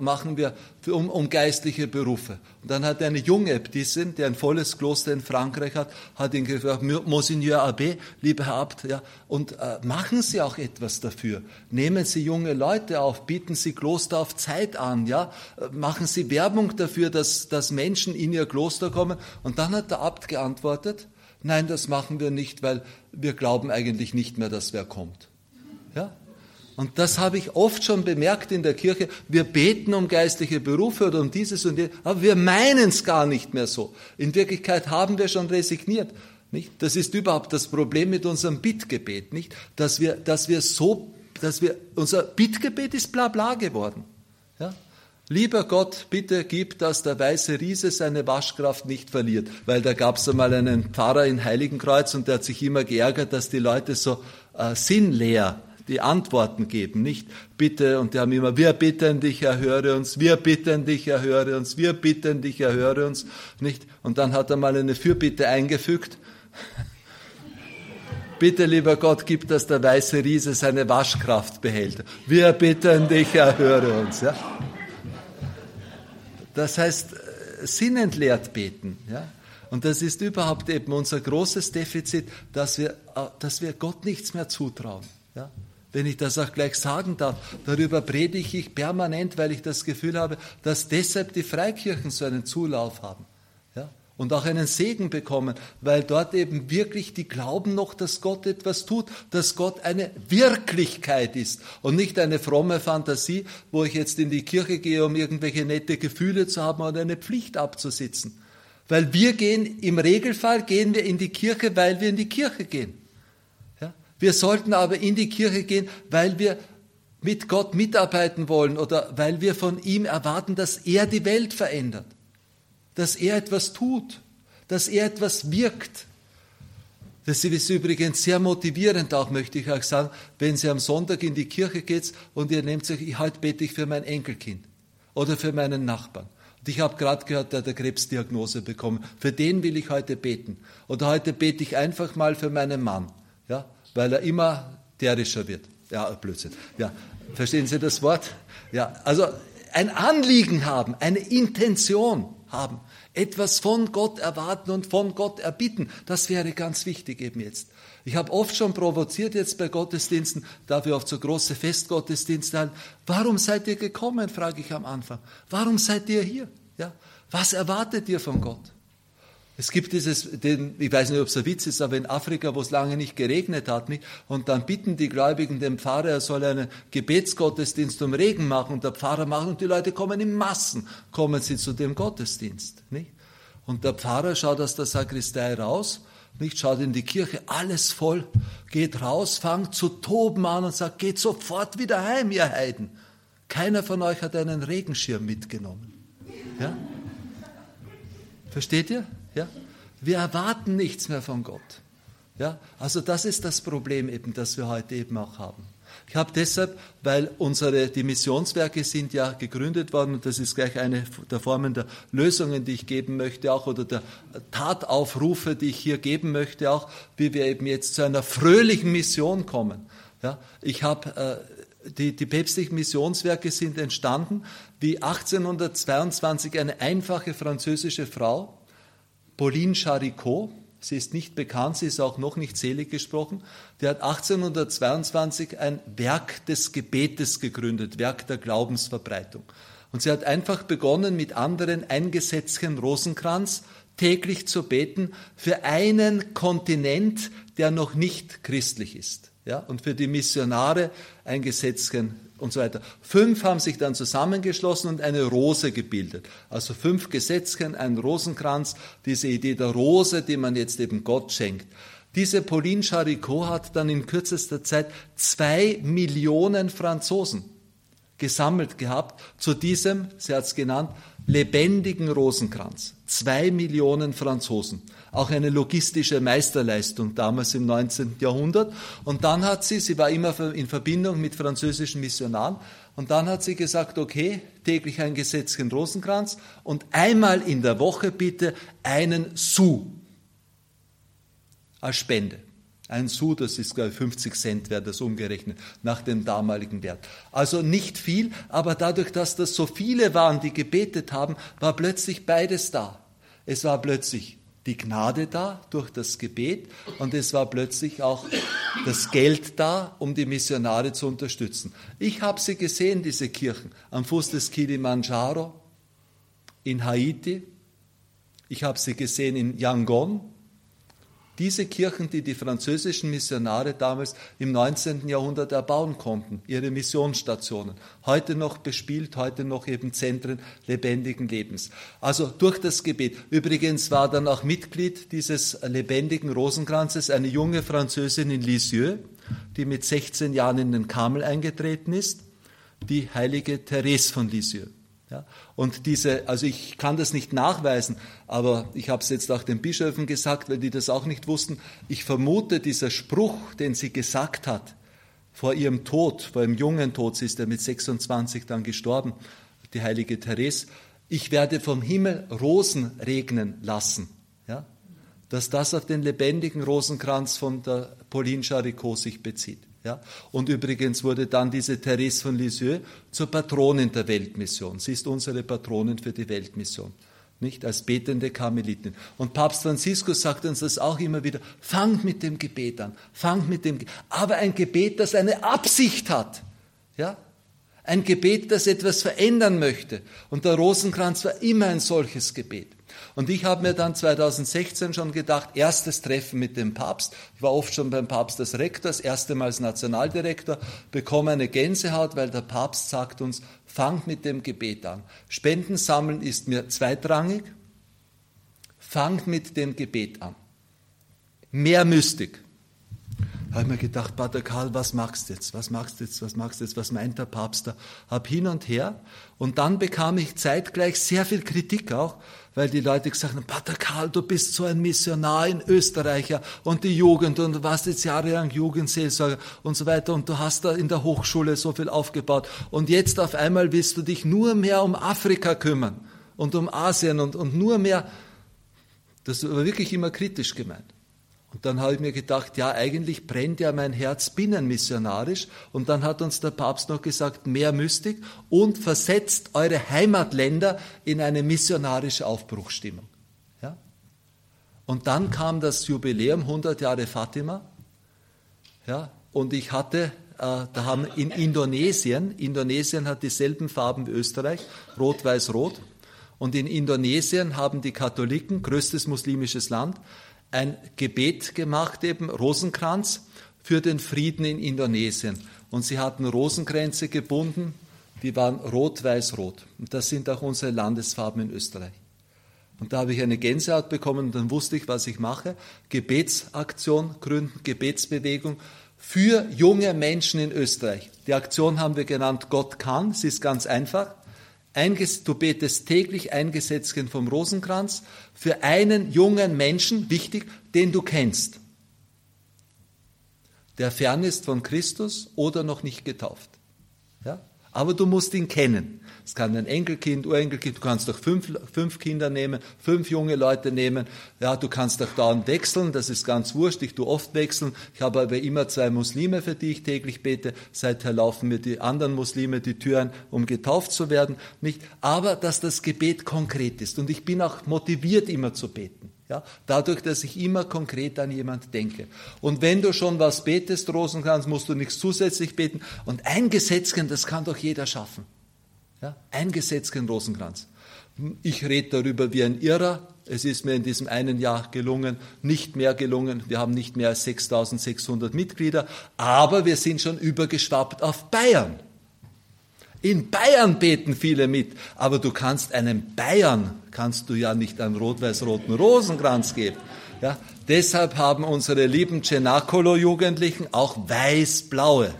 machen wir um, um geistliche Berufe. Und dann hat eine junge Äbtissin, die ein volles Kloster in Frankreich hat, hat ihn gefragt, Monseigneur Abbé, lieber Herr Abt, ja, und äh, machen Sie auch etwas dafür. Nehmen Sie junge Leute auf, bieten Sie Kloster auf Zeit an, ja, machen Sie Werbung dafür, dass, dass Menschen in Ihr Kloster kommen. Und dann hat der Abt geantwortet, Nein, das machen wir nicht, weil wir glauben eigentlich nicht mehr, dass wer kommt. Ja? Und das habe ich oft schon bemerkt in der Kirche. Wir beten um geistliche Berufe oder um dieses und jenes, aber wir meinen es gar nicht mehr so. In Wirklichkeit haben wir schon resigniert. Nicht? Das ist überhaupt das Problem mit unserem Bittgebet, nicht? Dass wir, dass wir so, dass wir, unser Bittgebet ist bla bla geworden. Lieber Gott, bitte gib, dass der weiße Riese seine Waschkraft nicht verliert. Weil da gab es einmal einen Pfarrer in Heiligenkreuz und der hat sich immer geärgert, dass die Leute so äh, sinnleer die Antworten geben, nicht bitte, und die haben immer, wir bitten dich, erhöre uns, wir bitten dich, erhöre uns, wir bitten dich, erhöre uns, nicht? Und dann hat er mal eine Fürbitte eingefügt. *laughs* Bitte, lieber Gott, gib, dass der weiße Riese seine Waschkraft behält. Wir bitten dich, erhöre uns, ja? Das heißt, äh, sinnentleert beten. Ja? Und das ist überhaupt eben unser großes Defizit, dass wir, äh, dass wir Gott nichts mehr zutrauen. Ja? Wenn ich das auch gleich sagen darf, darüber predige ich permanent, weil ich das Gefühl habe, dass deshalb die Freikirchen so einen Zulauf haben. Und auch einen Segen bekommen, weil dort eben wirklich die glauben noch, dass Gott etwas tut, dass Gott eine Wirklichkeit ist und nicht eine fromme Fantasie, wo ich jetzt in die Kirche gehe, um irgendwelche nette Gefühle zu haben oder eine Pflicht abzusitzen. Weil wir gehen, im Regelfall gehen wir in die Kirche, weil wir in die Kirche gehen. Ja? Wir sollten aber in die Kirche gehen, weil wir mit Gott mitarbeiten wollen oder weil wir von ihm erwarten, dass er die Welt verändert dass er etwas tut, dass er etwas wirkt. Das ist übrigens sehr motivierend auch, möchte ich euch sagen, wenn Sie am Sonntag in die Kirche geht und ihr nehmt sich, heute bete ich für mein Enkelkind oder für meinen Nachbarn. Und ich habe gerade gehört, der hat eine Krebsdiagnose bekommen. Für den will ich heute beten. Oder heute bete ich einfach mal für meinen Mann, ja, weil er immer derischer wird. Ja, Blödsinn. Ja, verstehen Sie das Wort? Ja, also ein Anliegen haben, eine Intention haben, etwas von Gott erwarten und von Gott erbitten. Das wäre ganz wichtig eben jetzt. Ich habe oft schon provoziert jetzt bei Gottesdiensten, da wir oft so große Festgottesdienste haben. Warum seid ihr gekommen, frage ich am Anfang. Warum seid ihr hier? Ja? Was erwartet ihr von Gott? Es gibt dieses, den, ich weiß nicht, ob es ein Witz ist, aber in Afrika, wo es lange nicht geregnet hat, nicht? und dann bitten die Gläubigen den Pfarrer, er soll einen Gebetsgottesdienst um Regen machen und der Pfarrer macht und die Leute kommen in Massen, kommen sie zu dem Gottesdienst. Nicht? Und der Pfarrer schaut aus der Sakristei raus, nicht schaut in die Kirche, alles voll, geht raus, fängt zu toben an und sagt, geht sofort wieder heim, ihr Heiden. Keiner von euch hat einen Regenschirm mitgenommen. Ja? Versteht ihr? Ja? Wir erwarten nichts mehr von Gott. Ja? Also das ist das Problem eben, das wir heute eben auch haben. Ich habe deshalb, weil unsere, die Missionswerke sind ja gegründet worden und das ist gleich eine der Formen der Lösungen, die ich geben möchte auch oder der Tataufrufe, die ich hier geben möchte auch, wie wir eben jetzt zu einer fröhlichen Mission kommen. Ja? Ich habe äh, die, die päpstlichen Missionswerke sind entstanden, wie 1822 eine einfache französische Frau Pauline Charicot, sie ist nicht bekannt, sie ist auch noch nicht selig gesprochen, der hat 1822 ein Werk des Gebetes gegründet, Werk der Glaubensverbreitung. Und sie hat einfach begonnen, mit anderen ein Gesetzchen Rosenkranz täglich zu beten für einen Kontinent, der noch nicht christlich ist. Ja, und für die Missionare ein Gesetzchen und so weiter. Fünf haben sich dann zusammengeschlossen und eine Rose gebildet. Also fünf Gesetzchen, ein Rosenkranz, diese Idee der Rose, die man jetzt eben Gott schenkt. Diese Pauline Charicot hat dann in kürzester Zeit zwei Millionen Franzosen gesammelt gehabt zu diesem, sie hat es genannt, lebendigen Rosenkranz. Zwei Millionen Franzosen. Auch eine logistische Meisterleistung damals im 19. Jahrhundert. Und dann hat sie, sie war immer in Verbindung mit französischen Missionaren, und dann hat sie gesagt, okay, täglich ein Gesetzchen Rosenkranz und einmal in der Woche bitte einen Sou als Spende. Ein Sou, das ist glaube ich 50 Cent, wäre das umgerechnet, nach dem damaligen Wert. Also nicht viel, aber dadurch, dass das so viele waren, die gebetet haben, war plötzlich beides da. Es war plötzlich die Gnade da durch das Gebet und es war plötzlich auch das Geld da, um die Missionare zu unterstützen. Ich habe sie gesehen, diese Kirchen, am Fuß des Kilimanjaro, in Haiti. Ich habe sie gesehen in Yangon, diese Kirchen, die die französischen Missionare damals im 19. Jahrhundert erbauen konnten, ihre Missionsstationen, heute noch bespielt, heute noch eben Zentren lebendigen Lebens. Also durch das Gebet. Übrigens war dann auch Mitglied dieses lebendigen Rosenkranzes eine junge Französin in Lisieux, die mit 16 Jahren in den Karmel eingetreten ist, die heilige Therese von Lisieux. Ja, und diese, also ich kann das nicht nachweisen, aber ich habe es jetzt auch den Bischöfen gesagt, weil die das auch nicht wussten. Ich vermute, dieser Spruch, den sie gesagt hat, vor ihrem Tod, vor ihrem jungen Tod, sie ist ja mit 26 dann gestorben, die heilige Therese, ich werde vom Himmel Rosen regnen lassen. Ja, dass das auf den lebendigen Rosenkranz von der Pauline Charicot sich bezieht. Ja? Und übrigens wurde dann diese Therese von Lisieux zur Patronin der Weltmission. Sie ist unsere Patronin für die Weltmission. Nicht als betende Karmelitin. Und Papst Franziskus sagt uns das auch immer wieder. Fangt mit dem Gebet an. Fangt mit dem, aber ein Gebet, das eine Absicht hat. Ja? Ein Gebet, das etwas verändern möchte. Und der Rosenkranz war immer ein solches Gebet. Und ich habe mir dann 2016 schon gedacht, erstes Treffen mit dem Papst. Ich war oft schon beim Papst als Rektor, das erste Mal als Nationaldirektor, bekomme eine Gänsehaut, weil der Papst sagt uns, fangt mit dem Gebet an. Spenden sammeln ist mir zweitrangig. Fangt mit dem Gebet an. Mehr Mystik. Habe ich mir gedacht, Pater Karl, was machst du jetzt? Was machst du jetzt? Was machst du jetzt? Was meint der Papst da? Hab hin und her. Und dann bekam ich zeitgleich sehr viel Kritik auch, weil die Leute gesagt haben, Pater Karl, du bist so ein Missionar in Österreicher und die Jugend und du warst jetzt jahrelang Jugendseelsorger und so weiter. Und du hast da in der Hochschule so viel aufgebaut. Und jetzt auf einmal willst du dich nur mehr um Afrika kümmern und um Asien und, und nur mehr, das war wirklich immer kritisch gemeint. Und dann habe ich mir gedacht, ja, eigentlich brennt ja mein Herz binnenmissionarisch. Und dann hat uns der Papst noch gesagt, mehr Mystik und versetzt eure Heimatländer in eine missionarische Aufbruchsstimmung. Ja? Und dann kam das Jubiläum 100 Jahre Fatima. Ja? Und ich hatte, äh, da haben in Indonesien, Indonesien hat dieselben Farben wie Österreich, rot, weiß, rot. Und in Indonesien haben die Katholiken, größtes muslimisches Land, ein Gebet gemacht, eben Rosenkranz, für den Frieden in Indonesien. Und sie hatten Rosenkränze gebunden, die waren rot-weiß-rot. Und das sind auch unsere Landesfarben in Österreich. Und da habe ich eine Gänsehaut bekommen und dann wusste ich, was ich mache. Gebetsaktion gründen, Gebetsbewegung für junge Menschen in Österreich. Die Aktion haben wir genannt Gott kann. Sie ist ganz einfach. Du betest täglich ein Gesetzchen vom Rosenkranz für einen jungen Menschen, wichtig, den du kennst, der fern ist von Christus oder noch nicht getauft. Ja? Aber du musst ihn kennen. Es kann ein Enkelkind, Urenkelkind, du kannst doch fünf, fünf Kinder nehmen, fünf junge Leute nehmen. Ja, du kannst doch dauernd wechseln, das ist ganz wurscht, ich tue oft wechseln. Ich habe aber immer zwei Muslime, für die ich täglich bete. Seither laufen mir die anderen Muslime die Türen, um getauft zu werden. Nicht? Aber, dass das Gebet konkret ist. Und ich bin auch motiviert, immer zu beten. Ja, dadurch, dass ich immer konkret an jemand denke. Und wenn du schon was betest, Rosenkranz, musst du nichts zusätzlich beten. Und ein Gesetzchen, das kann doch jeder schaffen. Ja, ein Gesetzchen Rosenkranz. Ich rede darüber wie ein Irrer. Es ist mir in diesem einen Jahr gelungen, nicht mehr gelungen. Wir haben nicht mehr als 6600 Mitglieder, aber wir sind schon übergeschwappt auf Bayern. In Bayern beten viele mit, aber du kannst einem Bayern, kannst du ja nicht einen rot-weiß-roten Rosenkranz geben. Ja, deshalb haben unsere lieben Cenacolo-Jugendlichen auch weiß-blaue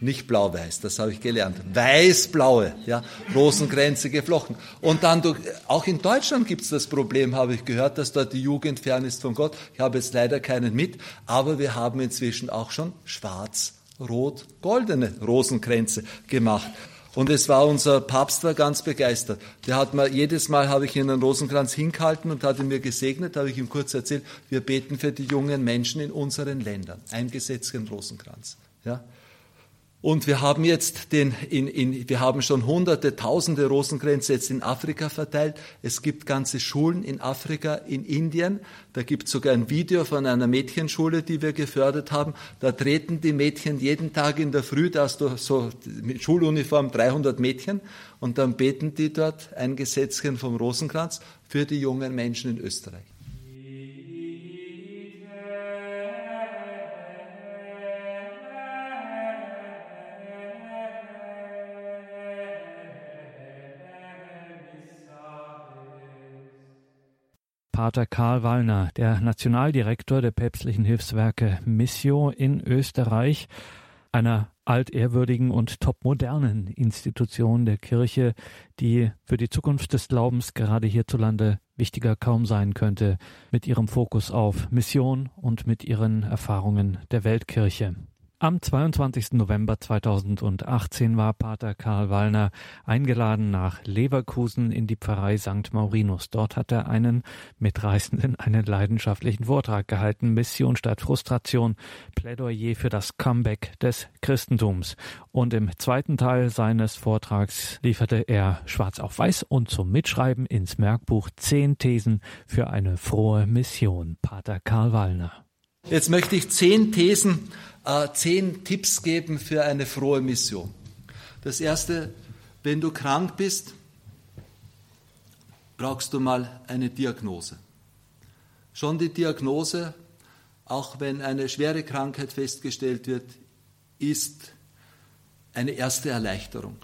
nicht blau-weiß, das habe ich gelernt. Weiß-blaue, ja, Rosenkränze geflochten. Und dann, durch, auch in Deutschland gibt es das Problem, habe ich gehört, dass dort die Jugend fern ist von Gott. Ich habe jetzt leider keinen mit, aber wir haben inzwischen auch schon schwarz, rot, goldene Rosenkränze gemacht. Und es war unser Papst war ganz begeistert. Der hat mir jedes Mal habe ich ihn einen Rosenkranz hingehalten und hat ihn mir gesegnet, habe ich ihm kurz erzählt, wir beten für die jungen Menschen in unseren Ländern. Ein gesetzten Rosenkranz. Ja. Und wir haben jetzt den, in, in, wir haben schon hunderte, tausende Rosenkränze jetzt in Afrika verteilt. Es gibt ganze Schulen in Afrika, in Indien. Da gibt es sogar ein Video von einer Mädchenschule, die wir gefördert haben. Da treten die Mädchen jeden Tag in der Früh, da hast du so mit Schuluniform 300 Mädchen und dann beten die dort ein Gesetzchen vom Rosenkranz für die jungen Menschen in Österreich. Pater Karl Wallner, der Nationaldirektor der päpstlichen Hilfswerke Missio in Österreich, einer altehrwürdigen und topmodernen Institution der Kirche, die für die Zukunft des Glaubens gerade hierzulande wichtiger kaum sein könnte, mit ihrem Fokus auf Mission und mit ihren Erfahrungen der Weltkirche. Am 22. November 2018 war Pater Karl Wallner eingeladen nach Leverkusen in die Pfarrei St. Maurinus. Dort hat er einen mitreißenden, einen leidenschaftlichen Vortrag gehalten. Mission statt Frustration, Plädoyer für das Comeback des Christentums. Und im zweiten Teil seines Vortrags lieferte er schwarz auf weiß und zum Mitschreiben ins Merkbuch zehn Thesen für eine frohe Mission. Pater Karl Wallner. Jetzt möchte ich zehn Thesen äh, zehn Tipps geben für eine frohe Mission. Das Erste, wenn du krank bist, brauchst du mal eine Diagnose. Schon die Diagnose, auch wenn eine schwere Krankheit festgestellt wird, ist eine erste Erleichterung.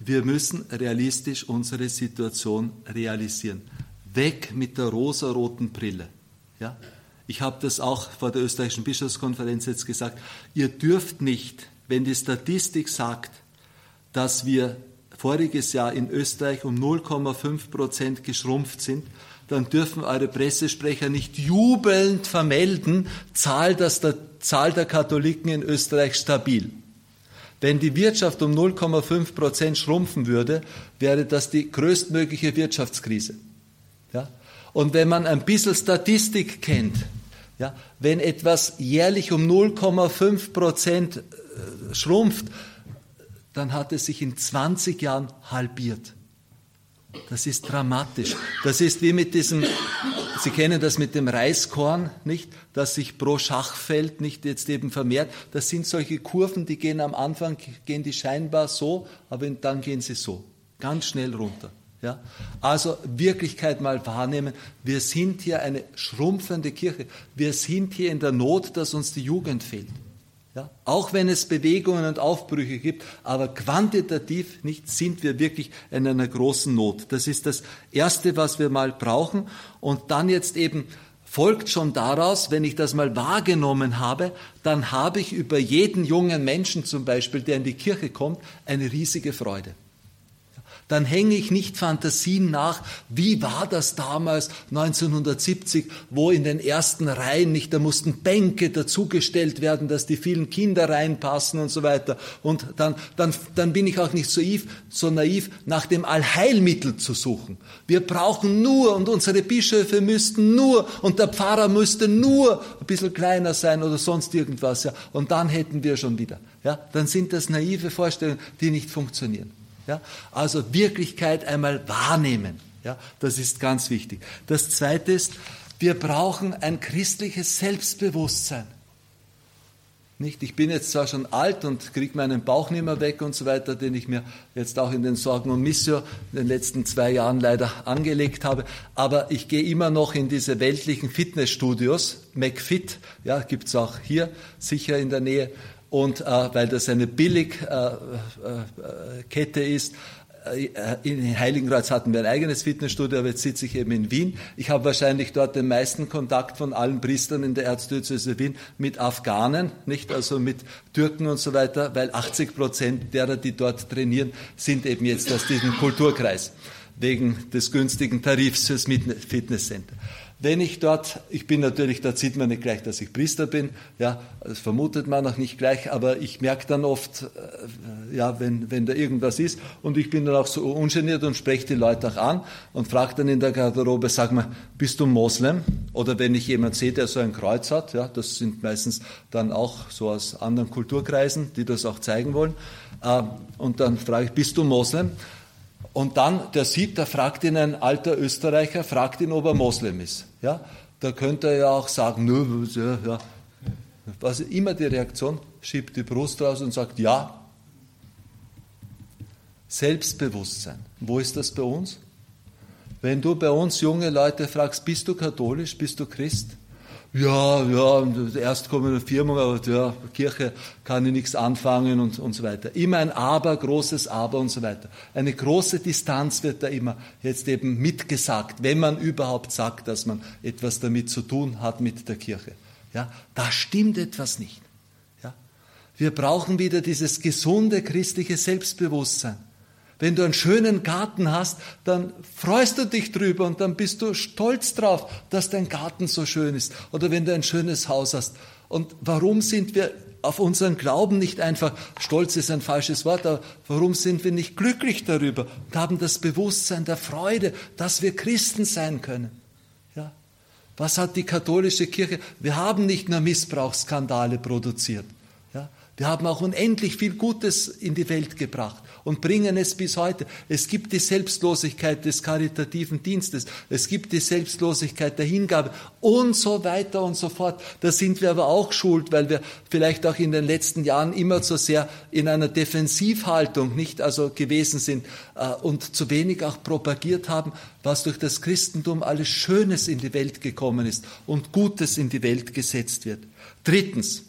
Wir müssen realistisch unsere Situation realisieren. Weg mit der rosaroten Brille. Ja? Ich habe das auch vor der österreichischen Bischofskonferenz jetzt gesagt. Ihr dürft nicht, wenn die Statistik sagt, dass wir voriges Jahr in Österreich um 0,5 Prozent geschrumpft sind, dann dürfen eure Pressesprecher nicht jubelnd vermelden, Zahl, dass der, Zahl der Katholiken in Österreich stabil. Wenn die Wirtschaft um 0,5 Prozent schrumpfen würde, wäre das die größtmögliche Wirtschaftskrise. Und wenn man ein bisschen Statistik kennt, ja, wenn etwas jährlich um 0,5 Prozent äh, schrumpft, dann hat es sich in 20 Jahren halbiert. Das ist dramatisch. Das ist wie mit diesem, Sie kennen das mit dem Reiskorn, nicht? Das sich pro Schachfeld nicht jetzt eben vermehrt. Das sind solche Kurven, die gehen am Anfang, gehen die scheinbar so, aber dann gehen sie so. Ganz schnell runter. Ja? Also Wirklichkeit mal wahrnehmen. Wir sind hier eine schrumpfende Kirche. Wir sind hier in der Not, dass uns die Jugend fehlt. Ja, auch wenn es Bewegungen und Aufbrüche gibt, aber quantitativ nicht sind wir wirklich in einer großen Not. Das ist das Erste, was wir mal brauchen. Und dann jetzt eben folgt schon daraus, wenn ich das mal wahrgenommen habe, dann habe ich über jeden jungen Menschen zum Beispiel, der in die Kirche kommt, eine riesige Freude dann hänge ich nicht Fantasien nach, wie war das damals 1970, wo in den ersten Reihen nicht, da mussten Bänke dazugestellt werden, dass die vielen Kinder reinpassen und so weiter. Und dann, dann, dann bin ich auch nicht so naiv, so naiv, nach dem Allheilmittel zu suchen. Wir brauchen nur und unsere Bischöfe müssten nur und der Pfarrer müsste nur ein bisschen kleiner sein oder sonst irgendwas. Ja. Und dann hätten wir schon wieder. Ja. Dann sind das naive Vorstellungen, die nicht funktionieren. Ja? Also Wirklichkeit einmal wahrnehmen. Ja? Das ist ganz wichtig. Das Zweite ist, wir brauchen ein christliches Selbstbewusstsein. Nicht? Ich bin jetzt zwar schon alt und kriege meinen Bauch nicht mehr weg und so weiter, den ich mir jetzt auch in den Sorgen und Missio in den letzten zwei Jahren leider angelegt habe, aber ich gehe immer noch in diese weltlichen Fitnessstudios, McFit, ja, gibt es auch hier sicher in der Nähe, und äh, weil das eine Billigkette äh, äh, ist, äh, in Heiligenkreuz hatten wir ein eigenes Fitnessstudio, aber jetzt sitze ich eben in Wien. Ich habe wahrscheinlich dort den meisten Kontakt von allen Priestern in der Erzdiözese Wien mit Afghanen, nicht also mit Türken und so weiter, weil 80 Prozent derer, die dort trainieren, sind eben jetzt aus diesem Kulturkreis wegen des günstigen Tarifs fürs Fitnesscenter. Wenn ich dort, ich bin natürlich, da sieht man nicht gleich, dass ich Priester bin, ja, das vermutet man auch nicht gleich, aber ich merke dann oft, äh, ja, wenn, wenn da irgendwas ist und ich bin dann auch so ungeniert und spreche die Leute auch an und frage dann in der Garderobe, sag mal, bist du Moslem? Oder wenn ich jemand sehe, der so ein Kreuz hat, ja, das sind meistens dann auch so aus anderen Kulturkreisen, die das auch zeigen wollen, äh, und dann frage ich, bist du Moslem? Und dann, der sieht, da fragt ihn ein alter Österreicher, fragt ihn, ob er Moslem ist. Ja, da könnte er ja auch sagen, nö, ja, ja. Was immer die Reaktion, schiebt die Brust raus und sagt, ja. Selbstbewusstsein. Wo ist das bei uns? Wenn du bei uns junge Leute fragst, bist du katholisch, bist du Christ? Ja, ja, erst kommen eine Firma, aber ja, Kirche kann ich nichts anfangen und, und so weiter. Immer ein Aber, großes Aber und so weiter. Eine große Distanz wird da immer jetzt eben mitgesagt, wenn man überhaupt sagt, dass man etwas damit zu tun hat mit der Kirche. Ja, da stimmt etwas nicht. Ja, wir brauchen wieder dieses gesunde christliche Selbstbewusstsein. Wenn du einen schönen Garten hast, dann freust du dich drüber und dann bist du stolz drauf, dass dein Garten so schön ist. Oder wenn du ein schönes Haus hast. Und warum sind wir auf unseren Glauben nicht einfach, stolz ist ein falsches Wort, aber warum sind wir nicht glücklich darüber und haben das Bewusstsein der Freude, dass wir Christen sein können? Ja? Was hat die katholische Kirche? Wir haben nicht nur Missbrauchsskandale produziert. Wir haben auch unendlich viel Gutes in die Welt gebracht und bringen es bis heute. Es gibt die Selbstlosigkeit des karitativen Dienstes, es gibt die Selbstlosigkeit der Hingabe und so weiter und so fort. Da sind wir aber auch schuld, weil wir vielleicht auch in den letzten Jahren immer zu sehr in einer Defensivhaltung nicht also gewesen sind äh, und zu wenig auch propagiert haben, was durch das Christentum alles Schönes in die Welt gekommen ist und Gutes in die Welt gesetzt wird. Drittens,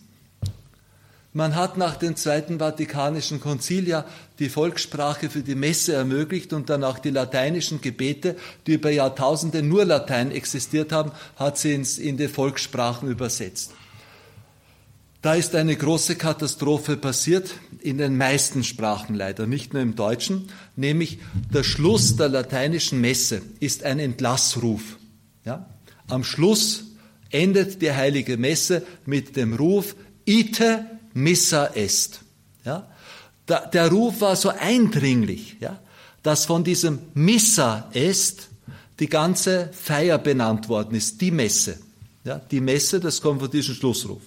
man hat nach dem Zweiten Vatikanischen Konzil ja die Volkssprache für die Messe ermöglicht und dann auch die lateinischen Gebete, die über Jahrtausende nur Latein existiert haben, hat sie ins, in die Volkssprachen übersetzt. Da ist eine große Katastrophe passiert, in den meisten Sprachen leider, nicht nur im Deutschen, nämlich der Schluss der lateinischen Messe ist ein Entlassruf. Ja? Am Schluss endet die heilige Messe mit dem Ruf Ite Missa est. Ja? Der Ruf war so eindringlich, ja, dass von diesem Missa est die ganze Feier benannt worden ist, die Messe. Ja, die Messe, das kommt von diesem Schlussruf.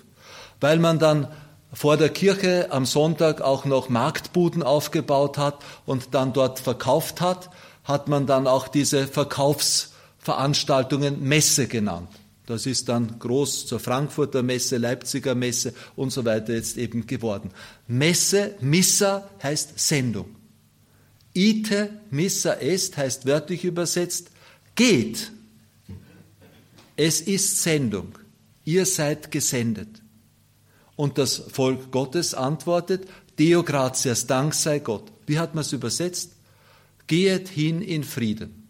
Weil man dann vor der Kirche am Sonntag auch noch Marktbuden aufgebaut hat und dann dort verkauft hat, hat man dann auch diese Verkaufsveranstaltungen Messe genannt. Das ist dann groß zur Frankfurter Messe, Leipziger Messe und so weiter jetzt eben geworden. Messe, Missa heißt Sendung. Ite, Missa est heißt wörtlich übersetzt, geht. Es ist Sendung. Ihr seid gesendet. Und das Volk Gottes antwortet, Deo gratias, Dank sei Gott. Wie hat man es übersetzt? Gehet hin in Frieden.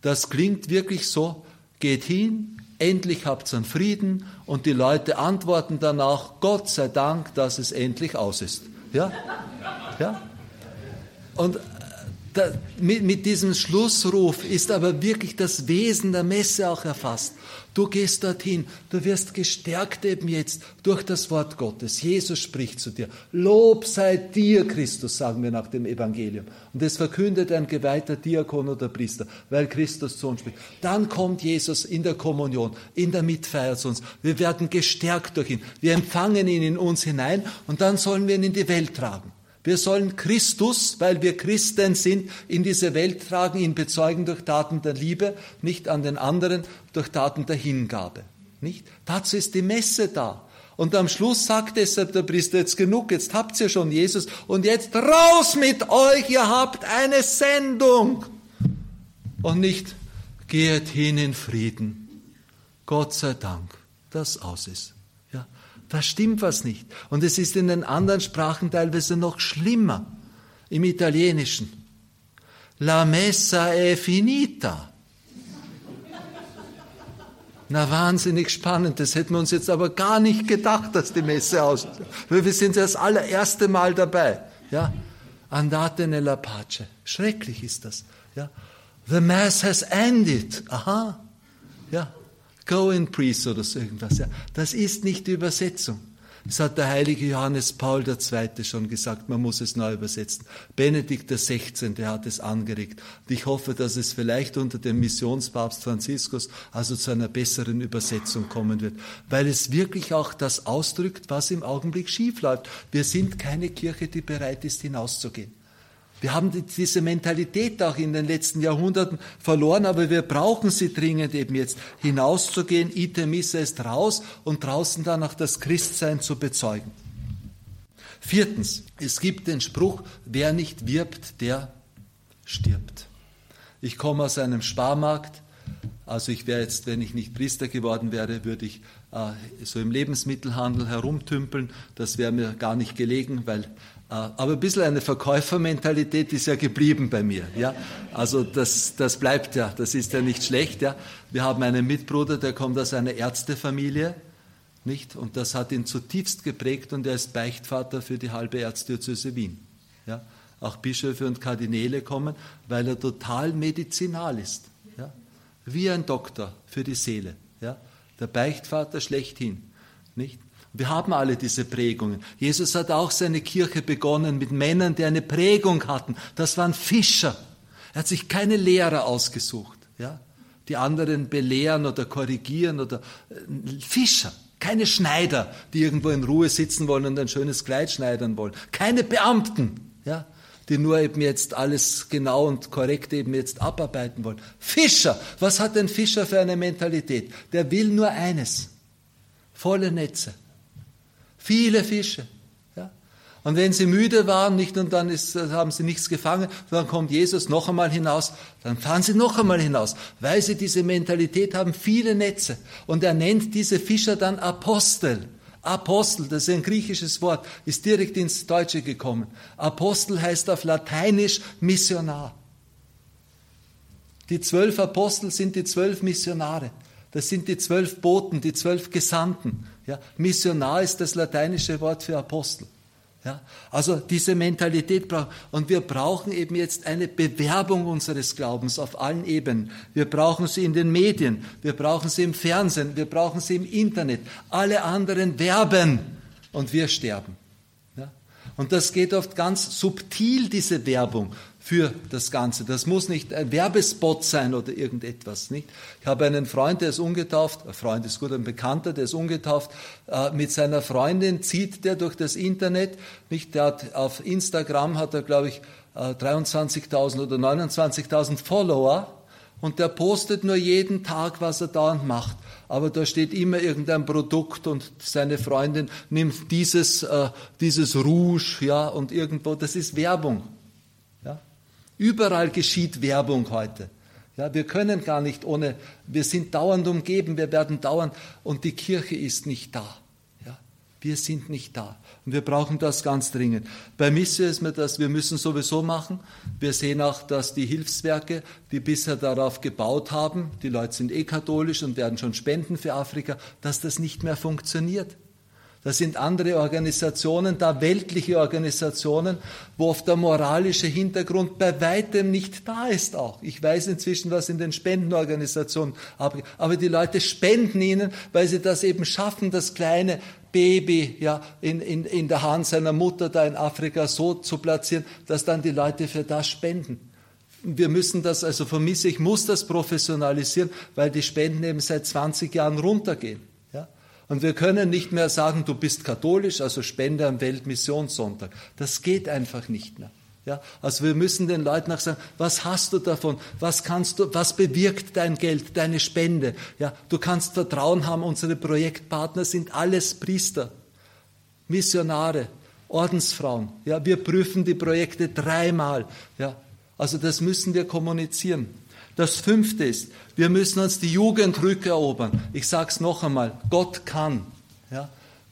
Das klingt wirklich so, geht hin, endlich habt ihr einen Frieden und die Leute antworten danach, Gott sei Dank, dass es endlich aus ist. Ja? Ja? Und da, mit, mit diesem Schlussruf ist aber wirklich das Wesen der Messe auch erfasst. Du gehst dorthin, du wirst gestärkt eben jetzt durch das Wort Gottes. Jesus spricht zu dir. Lob sei dir, Christus, sagen wir nach dem Evangelium. Und es verkündet ein geweihter Diakon oder Priester, weil Christus zu uns spricht. Dann kommt Jesus in der Kommunion, in der Mitfeier zu uns. Wir werden gestärkt durch ihn. Wir empfangen ihn in uns hinein und dann sollen wir ihn in die Welt tragen. Wir sollen Christus, weil wir Christen sind, in diese Welt tragen, ihn bezeugen durch Taten der Liebe, nicht an den anderen, durch Taten der Hingabe. Nicht? Dazu ist die Messe da. Und am Schluss sagt deshalb der Priester, jetzt genug, jetzt habt ihr schon Jesus und jetzt raus mit euch, ihr habt eine Sendung. Und nicht, geht hin in Frieden. Gott sei Dank, dass aus ist. Da stimmt was nicht. Und es ist in den anderen Sprachen teilweise noch schlimmer. Im Italienischen. La messa è finita. Na, wahnsinnig spannend. Das hätten wir uns jetzt aber gar nicht gedacht, dass die Messe aus. Wir sind das allererste Mal dabei. Ja? Andate nella pace. Schrecklich ist das. Ja? The Mass has ended. Aha. Ja. In peace oder so irgendwas. Ja. Das ist nicht die Übersetzung. Das hat der heilige Johannes Paul II. schon gesagt, man muss es neu übersetzen. Benedikt XVI. hat es angeregt. Und ich hoffe, dass es vielleicht unter dem Missionspapst Franziskus also zu einer besseren Übersetzung kommen wird, weil es wirklich auch das ausdrückt, was im Augenblick schief läuft. Wir sind keine Kirche, die bereit ist, hinauszugehen. Wir haben diese Mentalität auch in den letzten Jahrhunderten verloren, aber wir brauchen sie dringend eben jetzt hinauszugehen, ite ist raus und draußen dann auch das Christsein zu bezeugen. Viertens, es gibt den Spruch, wer nicht wirbt, der stirbt. Ich komme aus einem Sparmarkt, also ich wäre jetzt, wenn ich nicht Priester geworden wäre, würde ich äh, so im Lebensmittelhandel herumtümpeln. Das wäre mir gar nicht gelegen, weil aber ein bisschen eine Verkäufermentalität ist ja geblieben bei mir. Ja? Also das, das bleibt ja, das ist ja nicht schlecht. Ja? Wir haben einen Mitbruder, der kommt aus einer Ärztefamilie, nicht? Und das hat ihn zutiefst geprägt und er ist Beichtvater für die halbe Erzdiözese Wien. Ja? Auch Bischöfe und Kardinäle kommen, weil er total medizinal ist. Ja? Wie ein Doktor für die Seele. Ja? Der Beichtvater schlechthin. Nicht? Wir haben alle diese Prägungen. Jesus hat auch seine Kirche begonnen mit Männern, die eine Prägung hatten. Das waren Fischer. Er hat sich keine Lehrer ausgesucht, ja, die anderen belehren oder korrigieren oder äh, Fischer, Keine Schneider, die irgendwo in Ruhe sitzen wollen und ein schönes Kleid schneidern wollen. Keine Beamten, ja, die nur eben jetzt alles genau und korrekt eben jetzt abarbeiten wollen. Fischer, was hat ein Fischer für eine Mentalität? Der will nur eines. Volle Netze. Viele Fische. Ja? Und wenn sie müde waren, nicht und dann ist, haben sie nichts gefangen, dann kommt Jesus noch einmal hinaus, dann fahren sie noch einmal hinaus, weil sie diese Mentalität haben, viele Netze. Und er nennt diese Fischer dann Apostel. Apostel, das ist ein griechisches Wort, ist direkt ins Deutsche gekommen. Apostel heißt auf Lateinisch Missionar. Die zwölf Apostel sind die zwölf Missionare. Das sind die zwölf Boten, die zwölf Gesandten. Ja, Missionar ist das lateinische Wort für Apostel. Ja, also diese Mentalität brauchen. Und wir brauchen eben jetzt eine Bewerbung unseres Glaubens auf allen Ebenen. Wir brauchen sie in den Medien, wir brauchen sie im Fernsehen, wir brauchen sie im Internet. Alle anderen werben und wir sterben. Ja? Und das geht oft ganz subtil, diese Werbung für das Ganze. Das muss nicht ein Werbespot sein oder irgendetwas. Nicht? Ich habe einen Freund, der ist ungetauft, ein Freund ist gut, ein Bekannter, der ist ungetauft, äh, mit seiner Freundin zieht der durch das Internet. Nicht? Der hat, auf Instagram hat er, glaube ich, 23.000 äh, oder 29.000 Follower und der postet nur jeden Tag, was er dauernd macht. Aber da steht immer irgendein Produkt und seine Freundin nimmt dieses, äh, dieses Rouge, ja, und irgendwo, das ist Werbung. Überall geschieht Werbung heute. Ja, wir können gar nicht ohne, wir sind dauernd umgeben, wir werden dauernd, und die Kirche ist nicht da. Ja, wir sind nicht da. Und wir brauchen das ganz dringend. Bei Missio ist mir das, wir müssen sowieso machen. Wir sehen auch, dass die Hilfswerke, die bisher darauf gebaut haben, die Leute sind eh katholisch und werden schon spenden für Afrika, dass das nicht mehr funktioniert. Das sind andere Organisationen, da weltliche Organisationen, wo oft der moralische Hintergrund bei weitem nicht da ist auch. Ich weiß inzwischen, was in den Spendenorganisationen abgeht. Aber die Leute spenden ihnen, weil sie das eben schaffen, das kleine Baby ja, in, in, in der Hand seiner Mutter da in Afrika so zu platzieren, dass dann die Leute für das spenden. Wir müssen das also vermissen. Ich muss das professionalisieren, weil die Spenden eben seit 20 Jahren runtergehen. Und wir können nicht mehr sagen, du bist katholisch, also spende am Weltmissionssonntag. Das geht einfach nicht mehr. Ja, also wir müssen den Leuten auch sagen, was hast du davon? Was kannst du, was bewirkt dein Geld, deine Spende? Ja, du kannst Vertrauen haben, unsere Projektpartner sind alles Priester, Missionare, Ordensfrauen. Ja, wir prüfen die Projekte dreimal. Ja, also das müssen wir kommunizieren. Das fünfte ist, wir müssen uns die Jugend rückerobern. Ich sage es noch einmal, Gott kann. Ja?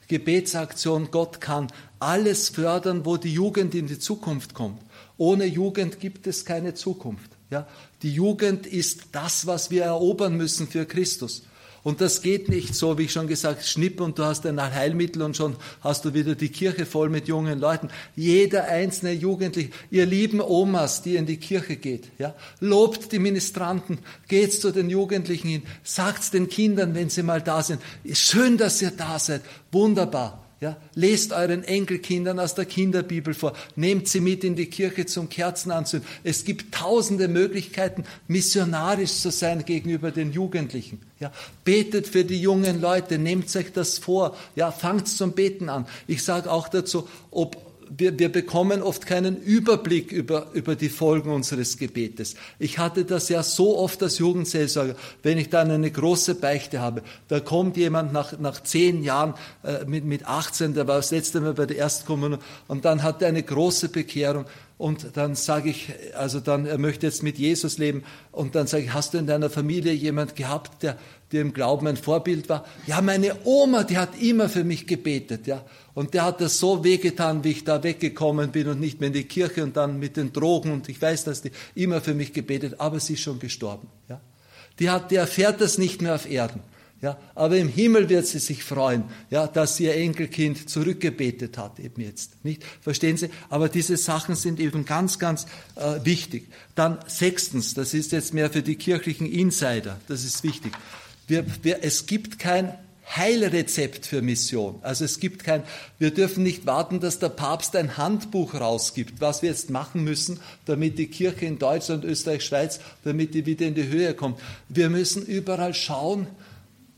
Gebetsaktion, Gott kann alles fördern, wo die Jugend in die Zukunft kommt. Ohne Jugend gibt es keine Zukunft. Ja? Die Jugend ist das, was wir erobern müssen für Christus. Und das geht nicht so, wie ich schon gesagt, schnipp und du hast ein Heilmittel und schon hast du wieder die Kirche voll mit jungen Leuten. Jeder einzelne Jugendliche, ihr lieben Omas, die in die Kirche geht, ja, lobt die Ministranten, geht zu den Jugendlichen hin, sagt's den Kindern, wenn sie mal da sind, schön, dass ihr da seid, wunderbar. Ja, lest euren Enkelkindern aus der Kinderbibel vor, nehmt sie mit in die Kirche zum Kerzenanzünden. Es gibt tausende Möglichkeiten, missionarisch zu sein gegenüber den Jugendlichen. Ja, betet für die jungen Leute, nehmt euch das vor, ja, fangt zum Beten an. Ich sage auch dazu, ob wir, wir bekommen oft keinen Überblick über, über die Folgen unseres Gebetes. Ich hatte das ja so oft als Jugendseelsorger, wenn ich dann eine große Beichte habe, da kommt jemand nach, nach zehn Jahren äh, mit, mit 18, der war das letzte Mal bei der Erstkommunion, und dann hat er eine große Bekehrung und dann sage ich, also dann, er möchte jetzt mit Jesus leben. Und dann sage ich, hast du in deiner Familie jemand gehabt, der dir im Glauben ein Vorbild war? Ja, meine Oma, die hat immer für mich gebetet, ja. Und der hat das so wehgetan, wie ich da weggekommen bin und nicht mehr in die Kirche und dann mit den Drogen. Und ich weiß, dass die immer für mich gebetet, aber sie ist schon gestorben, ja. Die hat, die erfährt das nicht mehr auf Erden. Ja, aber im Himmel wird sie sich freuen, ja, dass ihr Enkelkind zurückgebetet hat, eben jetzt. Nicht? Verstehen Sie? Aber diese Sachen sind eben ganz, ganz äh, wichtig. Dann sechstens, das ist jetzt mehr für die kirchlichen Insider, das ist wichtig. Wir, wir, es gibt kein Heilrezept für Mission. Also es gibt kein, wir dürfen nicht warten, dass der Papst ein Handbuch rausgibt, was wir jetzt machen müssen, damit die Kirche in Deutschland, Österreich, Schweiz, damit die wieder in die Höhe kommt. Wir müssen überall schauen,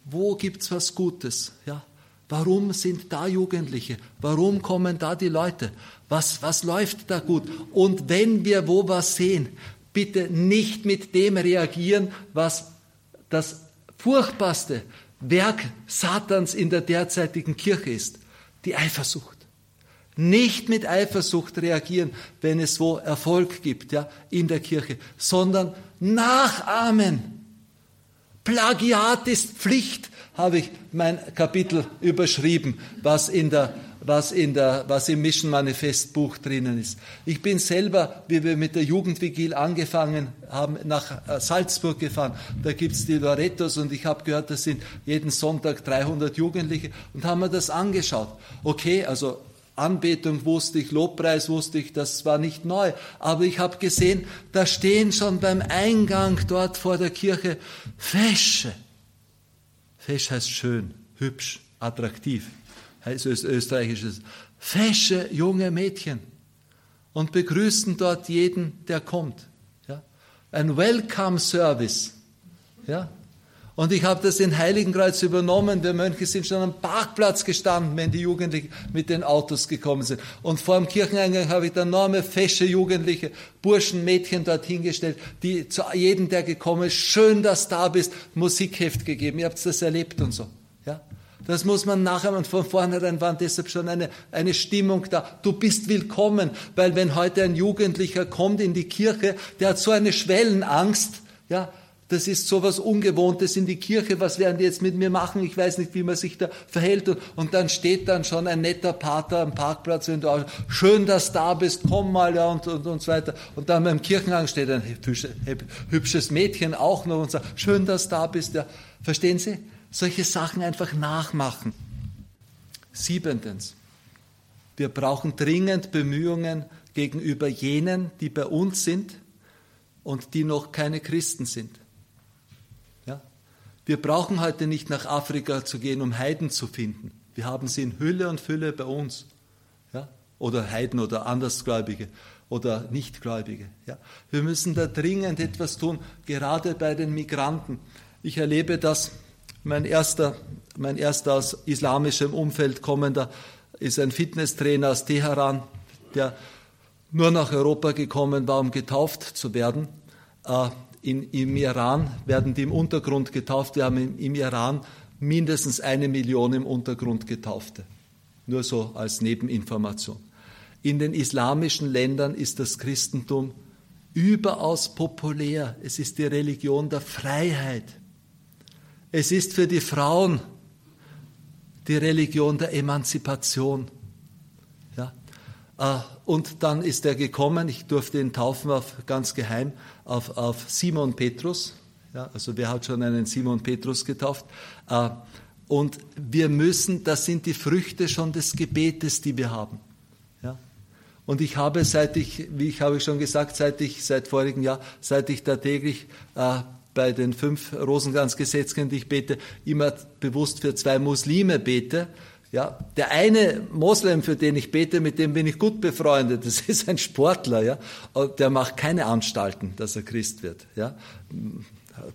wo gibt's was Gutes? Ja? Warum sind da Jugendliche? Warum kommen da die Leute? Was, was läuft da gut? Und wenn wir wo was sehen, bitte nicht mit dem reagieren, was das furchtbarste Werk Satans in der derzeitigen Kirche ist, die Eifersucht. Nicht mit Eifersucht reagieren, wenn es wo Erfolg gibt, ja, in der Kirche, sondern nachahmen. Plagiat ist Pflicht, habe ich mein Kapitel überschrieben, was in der was, in der, was im Mission Manifest Buch drinnen ist. Ich bin selber, wie wir mit der Jugendvigil angefangen haben, nach äh, Salzburg gefahren. Da gibt's die Lorettos und ich habe gehört, das sind jeden Sonntag 300 Jugendliche und haben mir das angeschaut. Okay, also Anbetung wusste ich, Lobpreis wusste ich, das war nicht neu. Aber ich habe gesehen, da stehen schon beim Eingang dort vor der Kirche Fesche. Fesch heißt schön, hübsch, attraktiv heißt österreichisches, fesche junge Mädchen und begrüßen dort jeden, der kommt. Ja? Ein Welcome Service. Ja? Und ich habe das in Heiligenkreuz übernommen. Wir Mönche sind schon am Parkplatz gestanden, wenn die Jugendlichen mit den Autos gekommen sind. Und vor dem Kircheneingang habe ich dann enorme, fesche Jugendliche, Burschen, Mädchen dort hingestellt, die zu jedem, der gekommen ist, schön, dass du da bist, Musikheft gegeben. Ihr habt das erlebt und so. Ja? Das muss man nachher und von vornherein war deshalb schon eine, eine Stimmung da. Du bist willkommen, weil wenn heute ein Jugendlicher kommt in die Kirche, der hat so eine Schwellenangst, ja, das ist so was Ungewohntes in die Kirche. Was werden die jetzt mit mir machen? Ich weiß nicht, wie man sich da verhält. Und, dann steht dann schon ein netter Pater am Parkplatz, wenn du schön, dass du da bist, komm mal, ja, und, und, und so weiter. Und dann beim Kirchengang steht ein hübsches Mädchen auch noch und sagt, schön, dass du da bist, ja. Verstehen Sie? solche Sachen einfach nachmachen. Siebentens, wir brauchen dringend Bemühungen gegenüber jenen, die bei uns sind und die noch keine Christen sind. Wir brauchen heute nicht nach Afrika zu gehen, um Heiden zu finden. Wir haben sie in Hülle und Fülle bei uns. Ja? Oder Heiden oder Andersgläubige oder Nichtgläubige. Ja? Wir müssen da dringend etwas tun, gerade bei den Migranten. Ich erlebe das mein erster, mein erster aus islamischem Umfeld kommender ist ein Fitnesstrainer aus Teheran, der nur nach Europa gekommen war, um getauft zu werden. Äh, in, Im Iran werden die im Untergrund getauft. Wir haben im, im Iran mindestens eine Million im Untergrund Getaufte. Nur so als Nebeninformation. In den islamischen Ländern ist das Christentum überaus populär. Es ist die Religion der Freiheit. Es ist für die Frauen die Religion der Emanzipation. Ja? Und dann ist er gekommen, ich durfte ihn taufen auf, ganz geheim, auf, auf Simon Petrus. Ja, also wer hat schon einen Simon Petrus getauft? Äh, und wir müssen, das sind die Früchte schon des Gebetes, die wir haben. Ja? Und ich habe, seit ich, wie ich habe schon gesagt, seit ich, seit vorigen Jahr, seit ich da täglich äh, bei den fünf Rosenkranzgesetzen, die ich bete, immer bewusst für zwei Muslime bete. Ja, der eine Moslem, für den ich bete, mit dem bin ich gut befreundet. Das ist ein Sportler, ja. Der macht keine Anstalten, dass er Christ wird, ja. Ein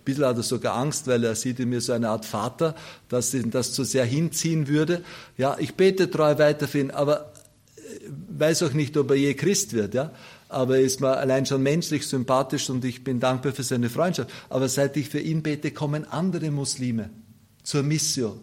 bisschen hat er sogar Angst, weil er sieht in mir so eine Art Vater, dass ihn das zu sehr hinziehen würde. Ja, ich bete treu weiter für ihn, aber äh, weiß auch nicht, ob er je Christ wird, ja aber er ist mir allein schon menschlich sympathisch und ich bin dankbar für seine Freundschaft. Aber seit ich für ihn bete, kommen andere Muslime zur Mission,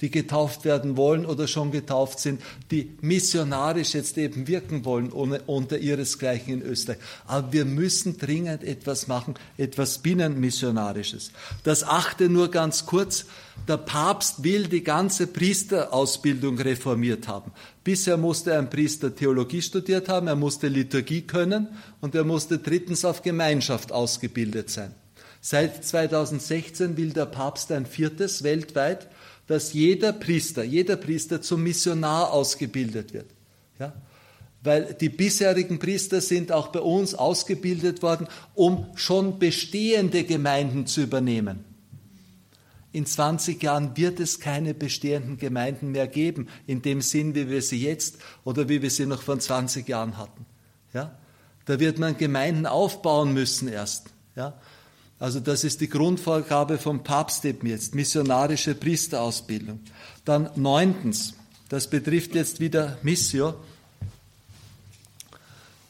die getauft werden wollen oder schon getauft sind, die missionarisch jetzt eben wirken wollen ohne, unter ihresgleichen in Österreich. Aber wir müssen dringend etwas machen, etwas binnenmissionarisches. Das achte nur ganz kurz. Der Papst will die ganze Priesterausbildung reformiert haben. Bisher musste ein Priester Theologie studiert haben, er musste Liturgie können und er musste drittens auf Gemeinschaft ausgebildet sein. Seit 2016 will der Papst ein viertes weltweit dass jeder Priester, jeder Priester zum Missionar ausgebildet wird. Ja? Weil die bisherigen Priester sind auch bei uns ausgebildet worden, um schon bestehende Gemeinden zu übernehmen. In 20 Jahren wird es keine bestehenden Gemeinden mehr geben, in dem Sinn, wie wir sie jetzt oder wie wir sie noch vor 20 Jahren hatten. Ja? Da wird man Gemeinden aufbauen müssen erst. Ja? Also das ist die Grundvorgabe vom Papst eben jetzt, missionarische Priesterausbildung. Dann neuntens, das betrifft jetzt wieder Missio.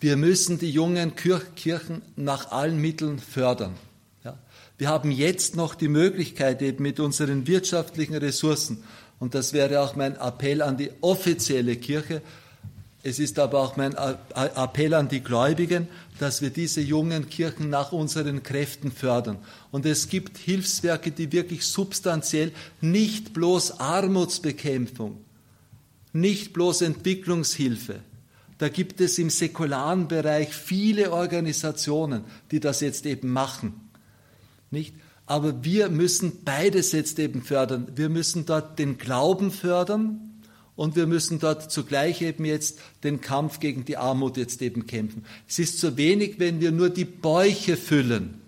Wir müssen die jungen Kirchen nach allen Mitteln fördern. Ja. Wir haben jetzt noch die Möglichkeit, eben mit unseren wirtschaftlichen Ressourcen, und das wäre auch mein Appell an die offizielle Kirche, es ist aber auch mein Appell an die Gläubigen, dass wir diese jungen Kirchen nach unseren Kräften fördern. Und es gibt Hilfswerke, die wirklich substanziell nicht bloß Armutsbekämpfung, nicht bloß Entwicklungshilfe. Da gibt es im säkularen Bereich viele Organisationen, die das jetzt eben machen. Nicht? Aber wir müssen beides jetzt eben fördern. Wir müssen dort den Glauben fördern, und wir müssen dort zugleich eben jetzt den Kampf gegen die Armut jetzt eben kämpfen. Es ist zu wenig, wenn wir nur die Bäuche füllen.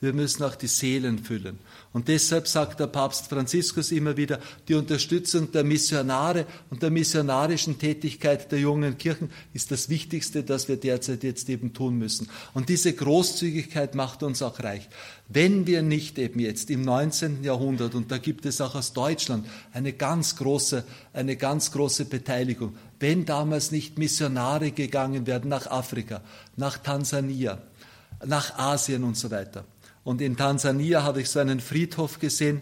Wir müssen auch die Seelen füllen. Und deshalb sagt der Papst Franziskus immer wieder, die Unterstützung der Missionare und der missionarischen Tätigkeit der jungen Kirchen ist das Wichtigste, das wir derzeit jetzt eben tun müssen. Und diese Großzügigkeit macht uns auch reich. Wenn wir nicht eben jetzt im 19. Jahrhundert, und da gibt es auch aus Deutschland eine ganz große, eine ganz große Beteiligung, wenn damals nicht Missionare gegangen werden nach Afrika, nach Tansania, nach Asien und so weiter, und in Tansania habe ich so einen Friedhof gesehen.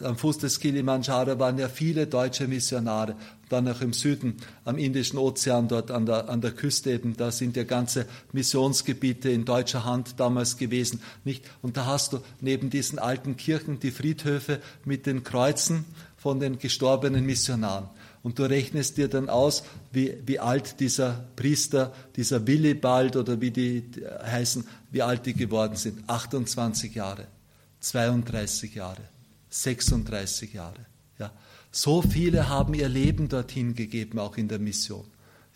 Am Fuß des Kilimanjaro waren ja viele deutsche Missionare. Dann auch im Süden, am Indischen Ozean, dort an der, an der Küste eben, da sind ja ganze Missionsgebiete in deutscher Hand damals gewesen. Nicht? Und da hast du neben diesen alten Kirchen die Friedhöfe mit den Kreuzen von den gestorbenen Missionaren und du rechnest dir dann aus, wie, wie alt dieser Priester, dieser Willibald oder wie die heißen, wie alt die geworden sind. 28 Jahre, 32 Jahre, 36 Jahre. Ja. So viele haben ihr Leben dorthin gegeben, auch in der Mission.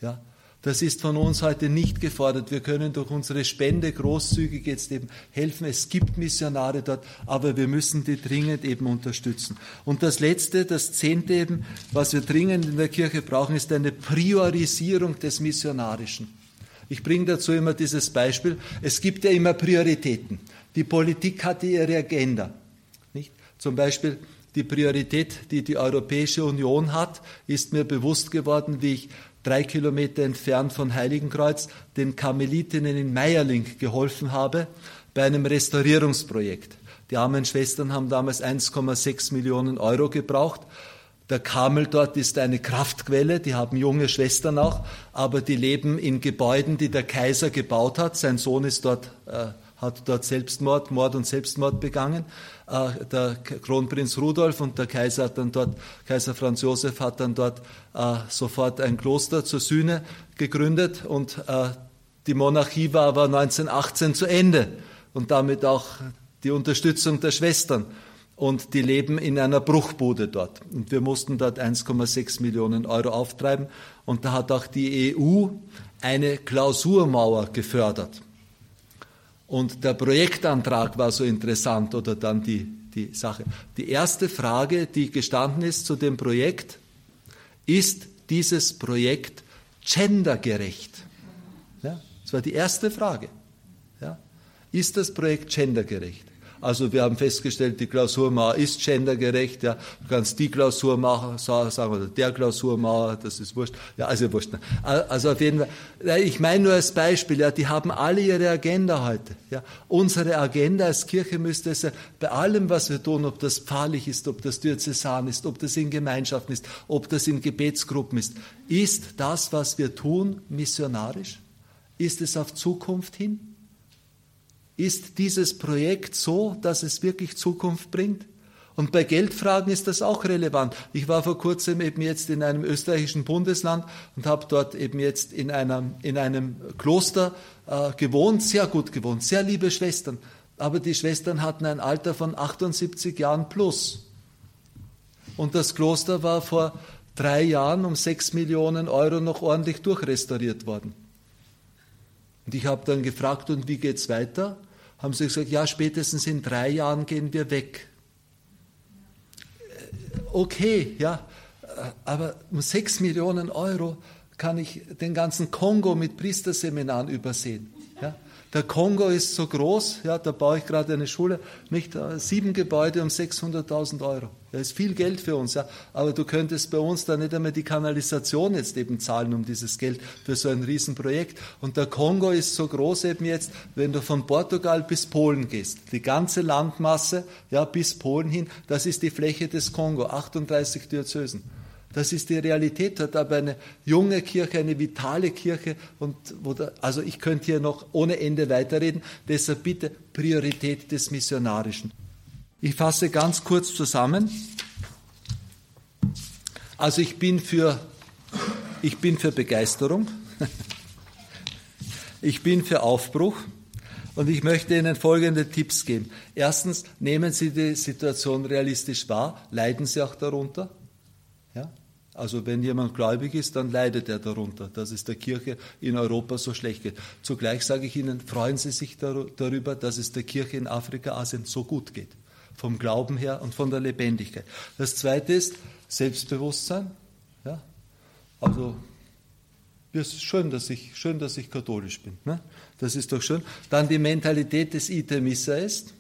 Ja. Das ist von uns heute nicht gefordert. Wir können durch unsere Spende großzügig jetzt eben helfen. Es gibt Missionare dort, aber wir müssen die dringend eben unterstützen. Und das Letzte, das Zehnte eben, was wir dringend in der Kirche brauchen, ist eine Priorisierung des Missionarischen. Ich bringe dazu immer dieses Beispiel. Es gibt ja immer Prioritäten. Die Politik hat ihre Agenda. Nicht? Zum Beispiel die Priorität, die die Europäische Union hat, ist mir bewusst geworden, wie ich drei Kilometer entfernt von Heiligenkreuz, den Karmelitinnen in Meierling geholfen habe bei einem Restaurierungsprojekt. Die armen Schwestern haben damals 1,6 Millionen Euro gebraucht. Der Karmel dort ist eine Kraftquelle, die haben junge Schwestern auch, aber die leben in Gebäuden, die der Kaiser gebaut hat. Sein Sohn ist dort, äh, hat dort Selbstmord, Mord und Selbstmord begangen. Äh, der Kronprinz Rudolf und der Kaiser hat dann dort, Kaiser Franz Josef hat dann dort äh, sofort ein Kloster zur Sühne gegründet und äh, die Monarchie war aber 1918 zu Ende und damit auch die Unterstützung der Schwestern. Und die leben in einer Bruchbude dort. Und wir mussten dort 1,6 Millionen Euro auftreiben. Und da hat auch die EU eine Klausurmauer gefördert. Und der Projektantrag war so interessant oder dann die, die Sache. Die erste Frage, die gestanden ist zu dem Projekt, ist dieses Projekt gendergerecht? Ja, das war die erste Frage. Ja, ist das Projekt gendergerecht? Also wir haben festgestellt, die Klausurmauer ist gendergerecht. Ja. Du kannst die Klausurmauer sagen oder der Klausurmauer, das ist wurscht. Ja, also wurscht. Also auf jeden Fall. Ich meine nur als Beispiel, ja, die haben alle ihre Agenda heute. Ja. Unsere Agenda als Kirche müsste es sein, bei allem, was wir tun, ob das pfarrlich ist, ob das diözesan ist, ob das in Gemeinschaften ist, ob das in Gebetsgruppen ist, ist das, was wir tun, missionarisch? Ist es auf Zukunft hin? Ist dieses Projekt so, dass es wirklich Zukunft bringt? Und bei Geldfragen ist das auch relevant. Ich war vor kurzem eben jetzt in einem österreichischen Bundesland und habe dort eben jetzt in einem, in einem Kloster äh, gewohnt, sehr gut gewohnt, sehr liebe Schwestern. Aber die Schwestern hatten ein Alter von 78 Jahren plus. Und das Kloster war vor drei Jahren um sechs Millionen Euro noch ordentlich durchrestauriert worden. Und ich habe dann gefragt, und wie geht's weiter? Haben sie gesagt, ja, spätestens in drei Jahren gehen wir weg. Äh, okay, ja, äh, aber um sechs Millionen Euro kann ich den ganzen Kongo mit Priesterseminaren übersehen. Der Kongo ist so groß, ja, da baue ich gerade eine Schule, nicht äh, sieben Gebäude um 600.000 Euro. Das ist viel Geld für uns, ja. Aber du könntest bei uns da nicht einmal die Kanalisation jetzt eben zahlen um dieses Geld für so ein Riesenprojekt. Und der Kongo ist so groß eben jetzt, wenn du von Portugal bis Polen gehst. Die ganze Landmasse, ja, bis Polen hin, das ist die Fläche des Kongo, 38 Diözesen. Das ist die Realität. Hat aber eine junge Kirche, eine vitale Kirche. Und da, also ich könnte hier noch ohne Ende weiterreden. Deshalb bitte Priorität des Missionarischen. Ich fasse ganz kurz zusammen. Also ich bin für, ich bin für Begeisterung. *laughs* Ich bin für Aufbruch. Und ich möchte Ihnen folgende Tipps geben. Erstens, nehmen Sie die Situation realistisch wahr. Leiden Sie auch darunter? Ja? Also wenn jemand gläubig ist, dann leidet er darunter, dass es der Kirche in Europa so schlecht geht. Zugleich sage ich Ihnen, freuen Sie sich darüber, dass es der Kirche in Afrika, Asien so gut geht. Vom Glauben her und von der Lebendigkeit. Das zweite ist Selbstbewusstsein. Ja? Also es ist schön, dass ich, schön, dass ich katholisch bin. Ne? Das ist doch schön. Dann die Mentalität des Ite Missa ist.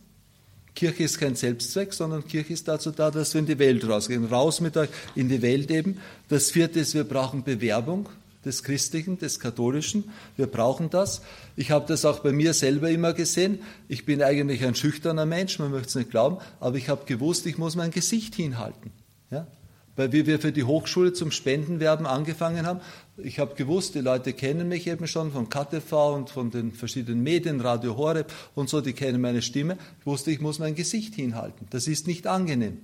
Kirche ist kein Selbstzweck, sondern Kirche ist dazu da, dass wir in die Welt rausgehen. Raus mit euch in die Welt eben. Das vierte ist, wir brauchen Bewerbung des Christlichen, des Katholischen. Wir brauchen das. Ich habe das auch bei mir selber immer gesehen. Ich bin eigentlich ein schüchterner Mensch, man möchte es nicht glauben, aber ich habe gewusst, ich muss mein Gesicht hinhalten. Ja? Weil wir für die Hochschule zum Spendenwerben angefangen haben, ich habe gewusst, die Leute kennen mich eben schon von KTV und von den verschiedenen Medien, Radio Horeb und so, die kennen meine Stimme. Ich wusste, ich muss mein Gesicht hinhalten. Das ist nicht angenehm.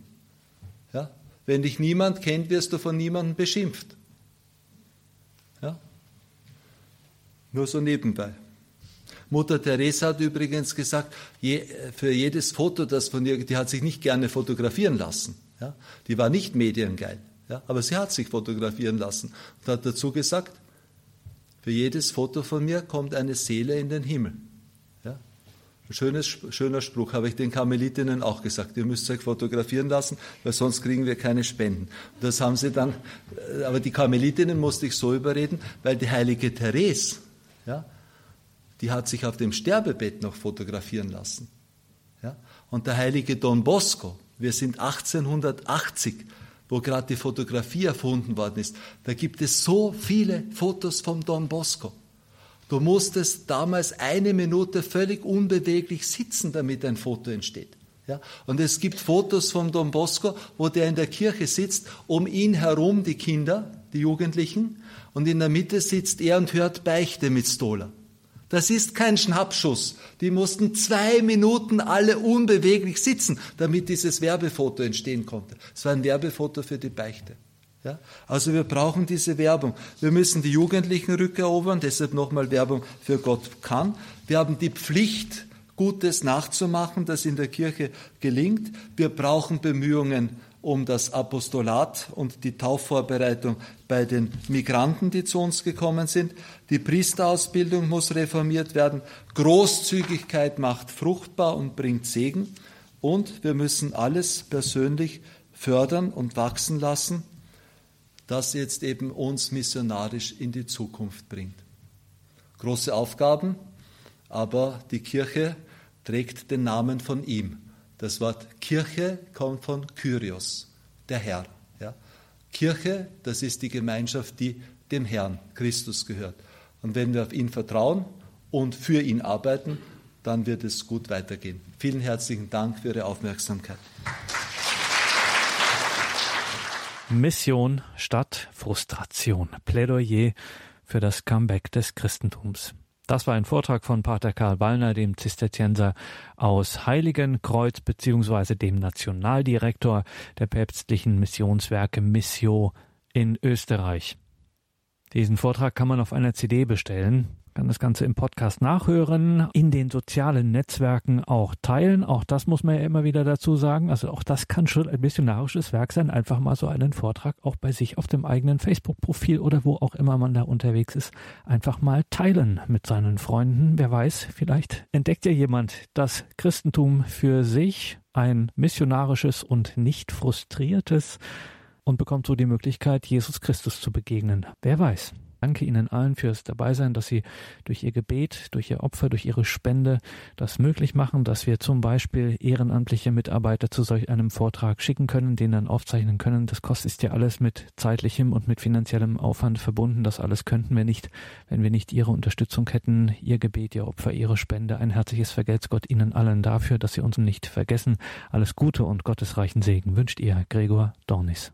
Ja? Wenn dich niemand kennt, wirst du von niemandem beschimpft. Ja? Nur so nebenbei. Mutter Teresa hat übrigens gesagt, je, für jedes Foto, das von ihr, die hat sich nicht gerne fotografieren lassen. Ja? Die war nicht mediengeil. Ja? Aber sie hat sich fotografieren lassen und hat dazu gesagt, für jedes Foto von mir kommt eine Seele in den Himmel. Ja? Ein schönes, schöner Spruch, habe ich den Karmelitinnen auch gesagt. Ihr müsst euch fotografieren lassen, weil sonst kriegen wir keine Spenden. Das haben sie dann, äh, aber die Karmelitinnen musste ich so überreden, weil die heilige Therese, ja, die hat sich auf dem Sterbebett noch fotografieren lassen. Ja? Und der heilige Don Bosco, wir sind 1880, wo gerade die Fotografie erfunden worden ist. Da gibt es so viele Fotos vom Don Bosco. Du musstest damals eine Minute völlig unbeweglich sitzen, damit ein Foto entsteht. Ja? Und es gibt Fotos vom Don Bosco, wo der in der Kirche sitzt, um ihn herum die Kinder, die Jugendlichen, und in der Mitte sitzt er und hört Beichte mit Stola. Das ist kein Schnappschuss. Die mussten zwei Minuten alle unbeweglich sitzen, damit dieses Werbefoto entstehen konnte. Es war ein Werbefoto für die Beichte. Ja? Also wir brauchen diese Werbung. Wir müssen die Jugendlichen rückerobern, deshalb nochmal Werbung für Gott kann. Wir haben die Pflicht, Gutes nachzumachen, das in der Kirche gelingt. Wir brauchen Bemühungen um das Apostolat und die Taufvorbereitung bei den Migranten, die zu uns gekommen sind. Die Priesterausbildung muss reformiert werden. Großzügigkeit macht fruchtbar und bringt Segen. Und wir müssen alles persönlich fördern und wachsen lassen, das jetzt eben uns missionarisch in die Zukunft bringt. Große Aufgaben, aber die Kirche trägt den Namen von ihm. Das Wort Kirche kommt von Kyrios, der Herr. Ja? Kirche, das ist die Gemeinschaft, die dem Herrn Christus gehört. Und wenn wir auf ihn vertrauen und für ihn arbeiten, dann wird es gut weitergehen. Vielen herzlichen Dank für Ihre Aufmerksamkeit. Mission statt Frustration. Plädoyer für das Comeback des Christentums. Das war ein Vortrag von Pater Karl Wallner, dem Zisterzienser aus Heiligenkreuz beziehungsweise dem Nationaldirektor der päpstlichen Missionswerke Missio in Österreich. Diesen Vortrag kann man auf einer CD bestellen kann das Ganze im Podcast nachhören, in den sozialen Netzwerken auch teilen. Auch das muss man ja immer wieder dazu sagen. Also auch das kann schon ein missionarisches Werk sein. Einfach mal so einen Vortrag auch bei sich auf dem eigenen Facebook-Profil oder wo auch immer man da unterwegs ist, einfach mal teilen mit seinen Freunden. Wer weiß, vielleicht entdeckt ja jemand das Christentum für sich, ein missionarisches und nicht frustriertes und bekommt so die Möglichkeit, Jesus Christus zu begegnen. Wer weiß. Danke Ihnen allen fürs Dabeisein, dass Sie durch Ihr Gebet, durch Ihr Opfer, durch Ihre Spende das möglich machen, dass wir zum Beispiel ehrenamtliche Mitarbeiter zu solch einem Vortrag schicken können, den dann aufzeichnen können. Das kostet ja alles mit zeitlichem und mit finanziellem Aufwand verbunden. Das alles könnten wir nicht, wenn wir nicht Ihre Unterstützung hätten, Ihr Gebet, Ihr Opfer, Ihre Spende. Ein herzliches Vergelt's Gott Ihnen allen dafür, dass Sie uns nicht vergessen. Alles Gute und gottesreichen Segen wünscht Ihr Gregor Dornis.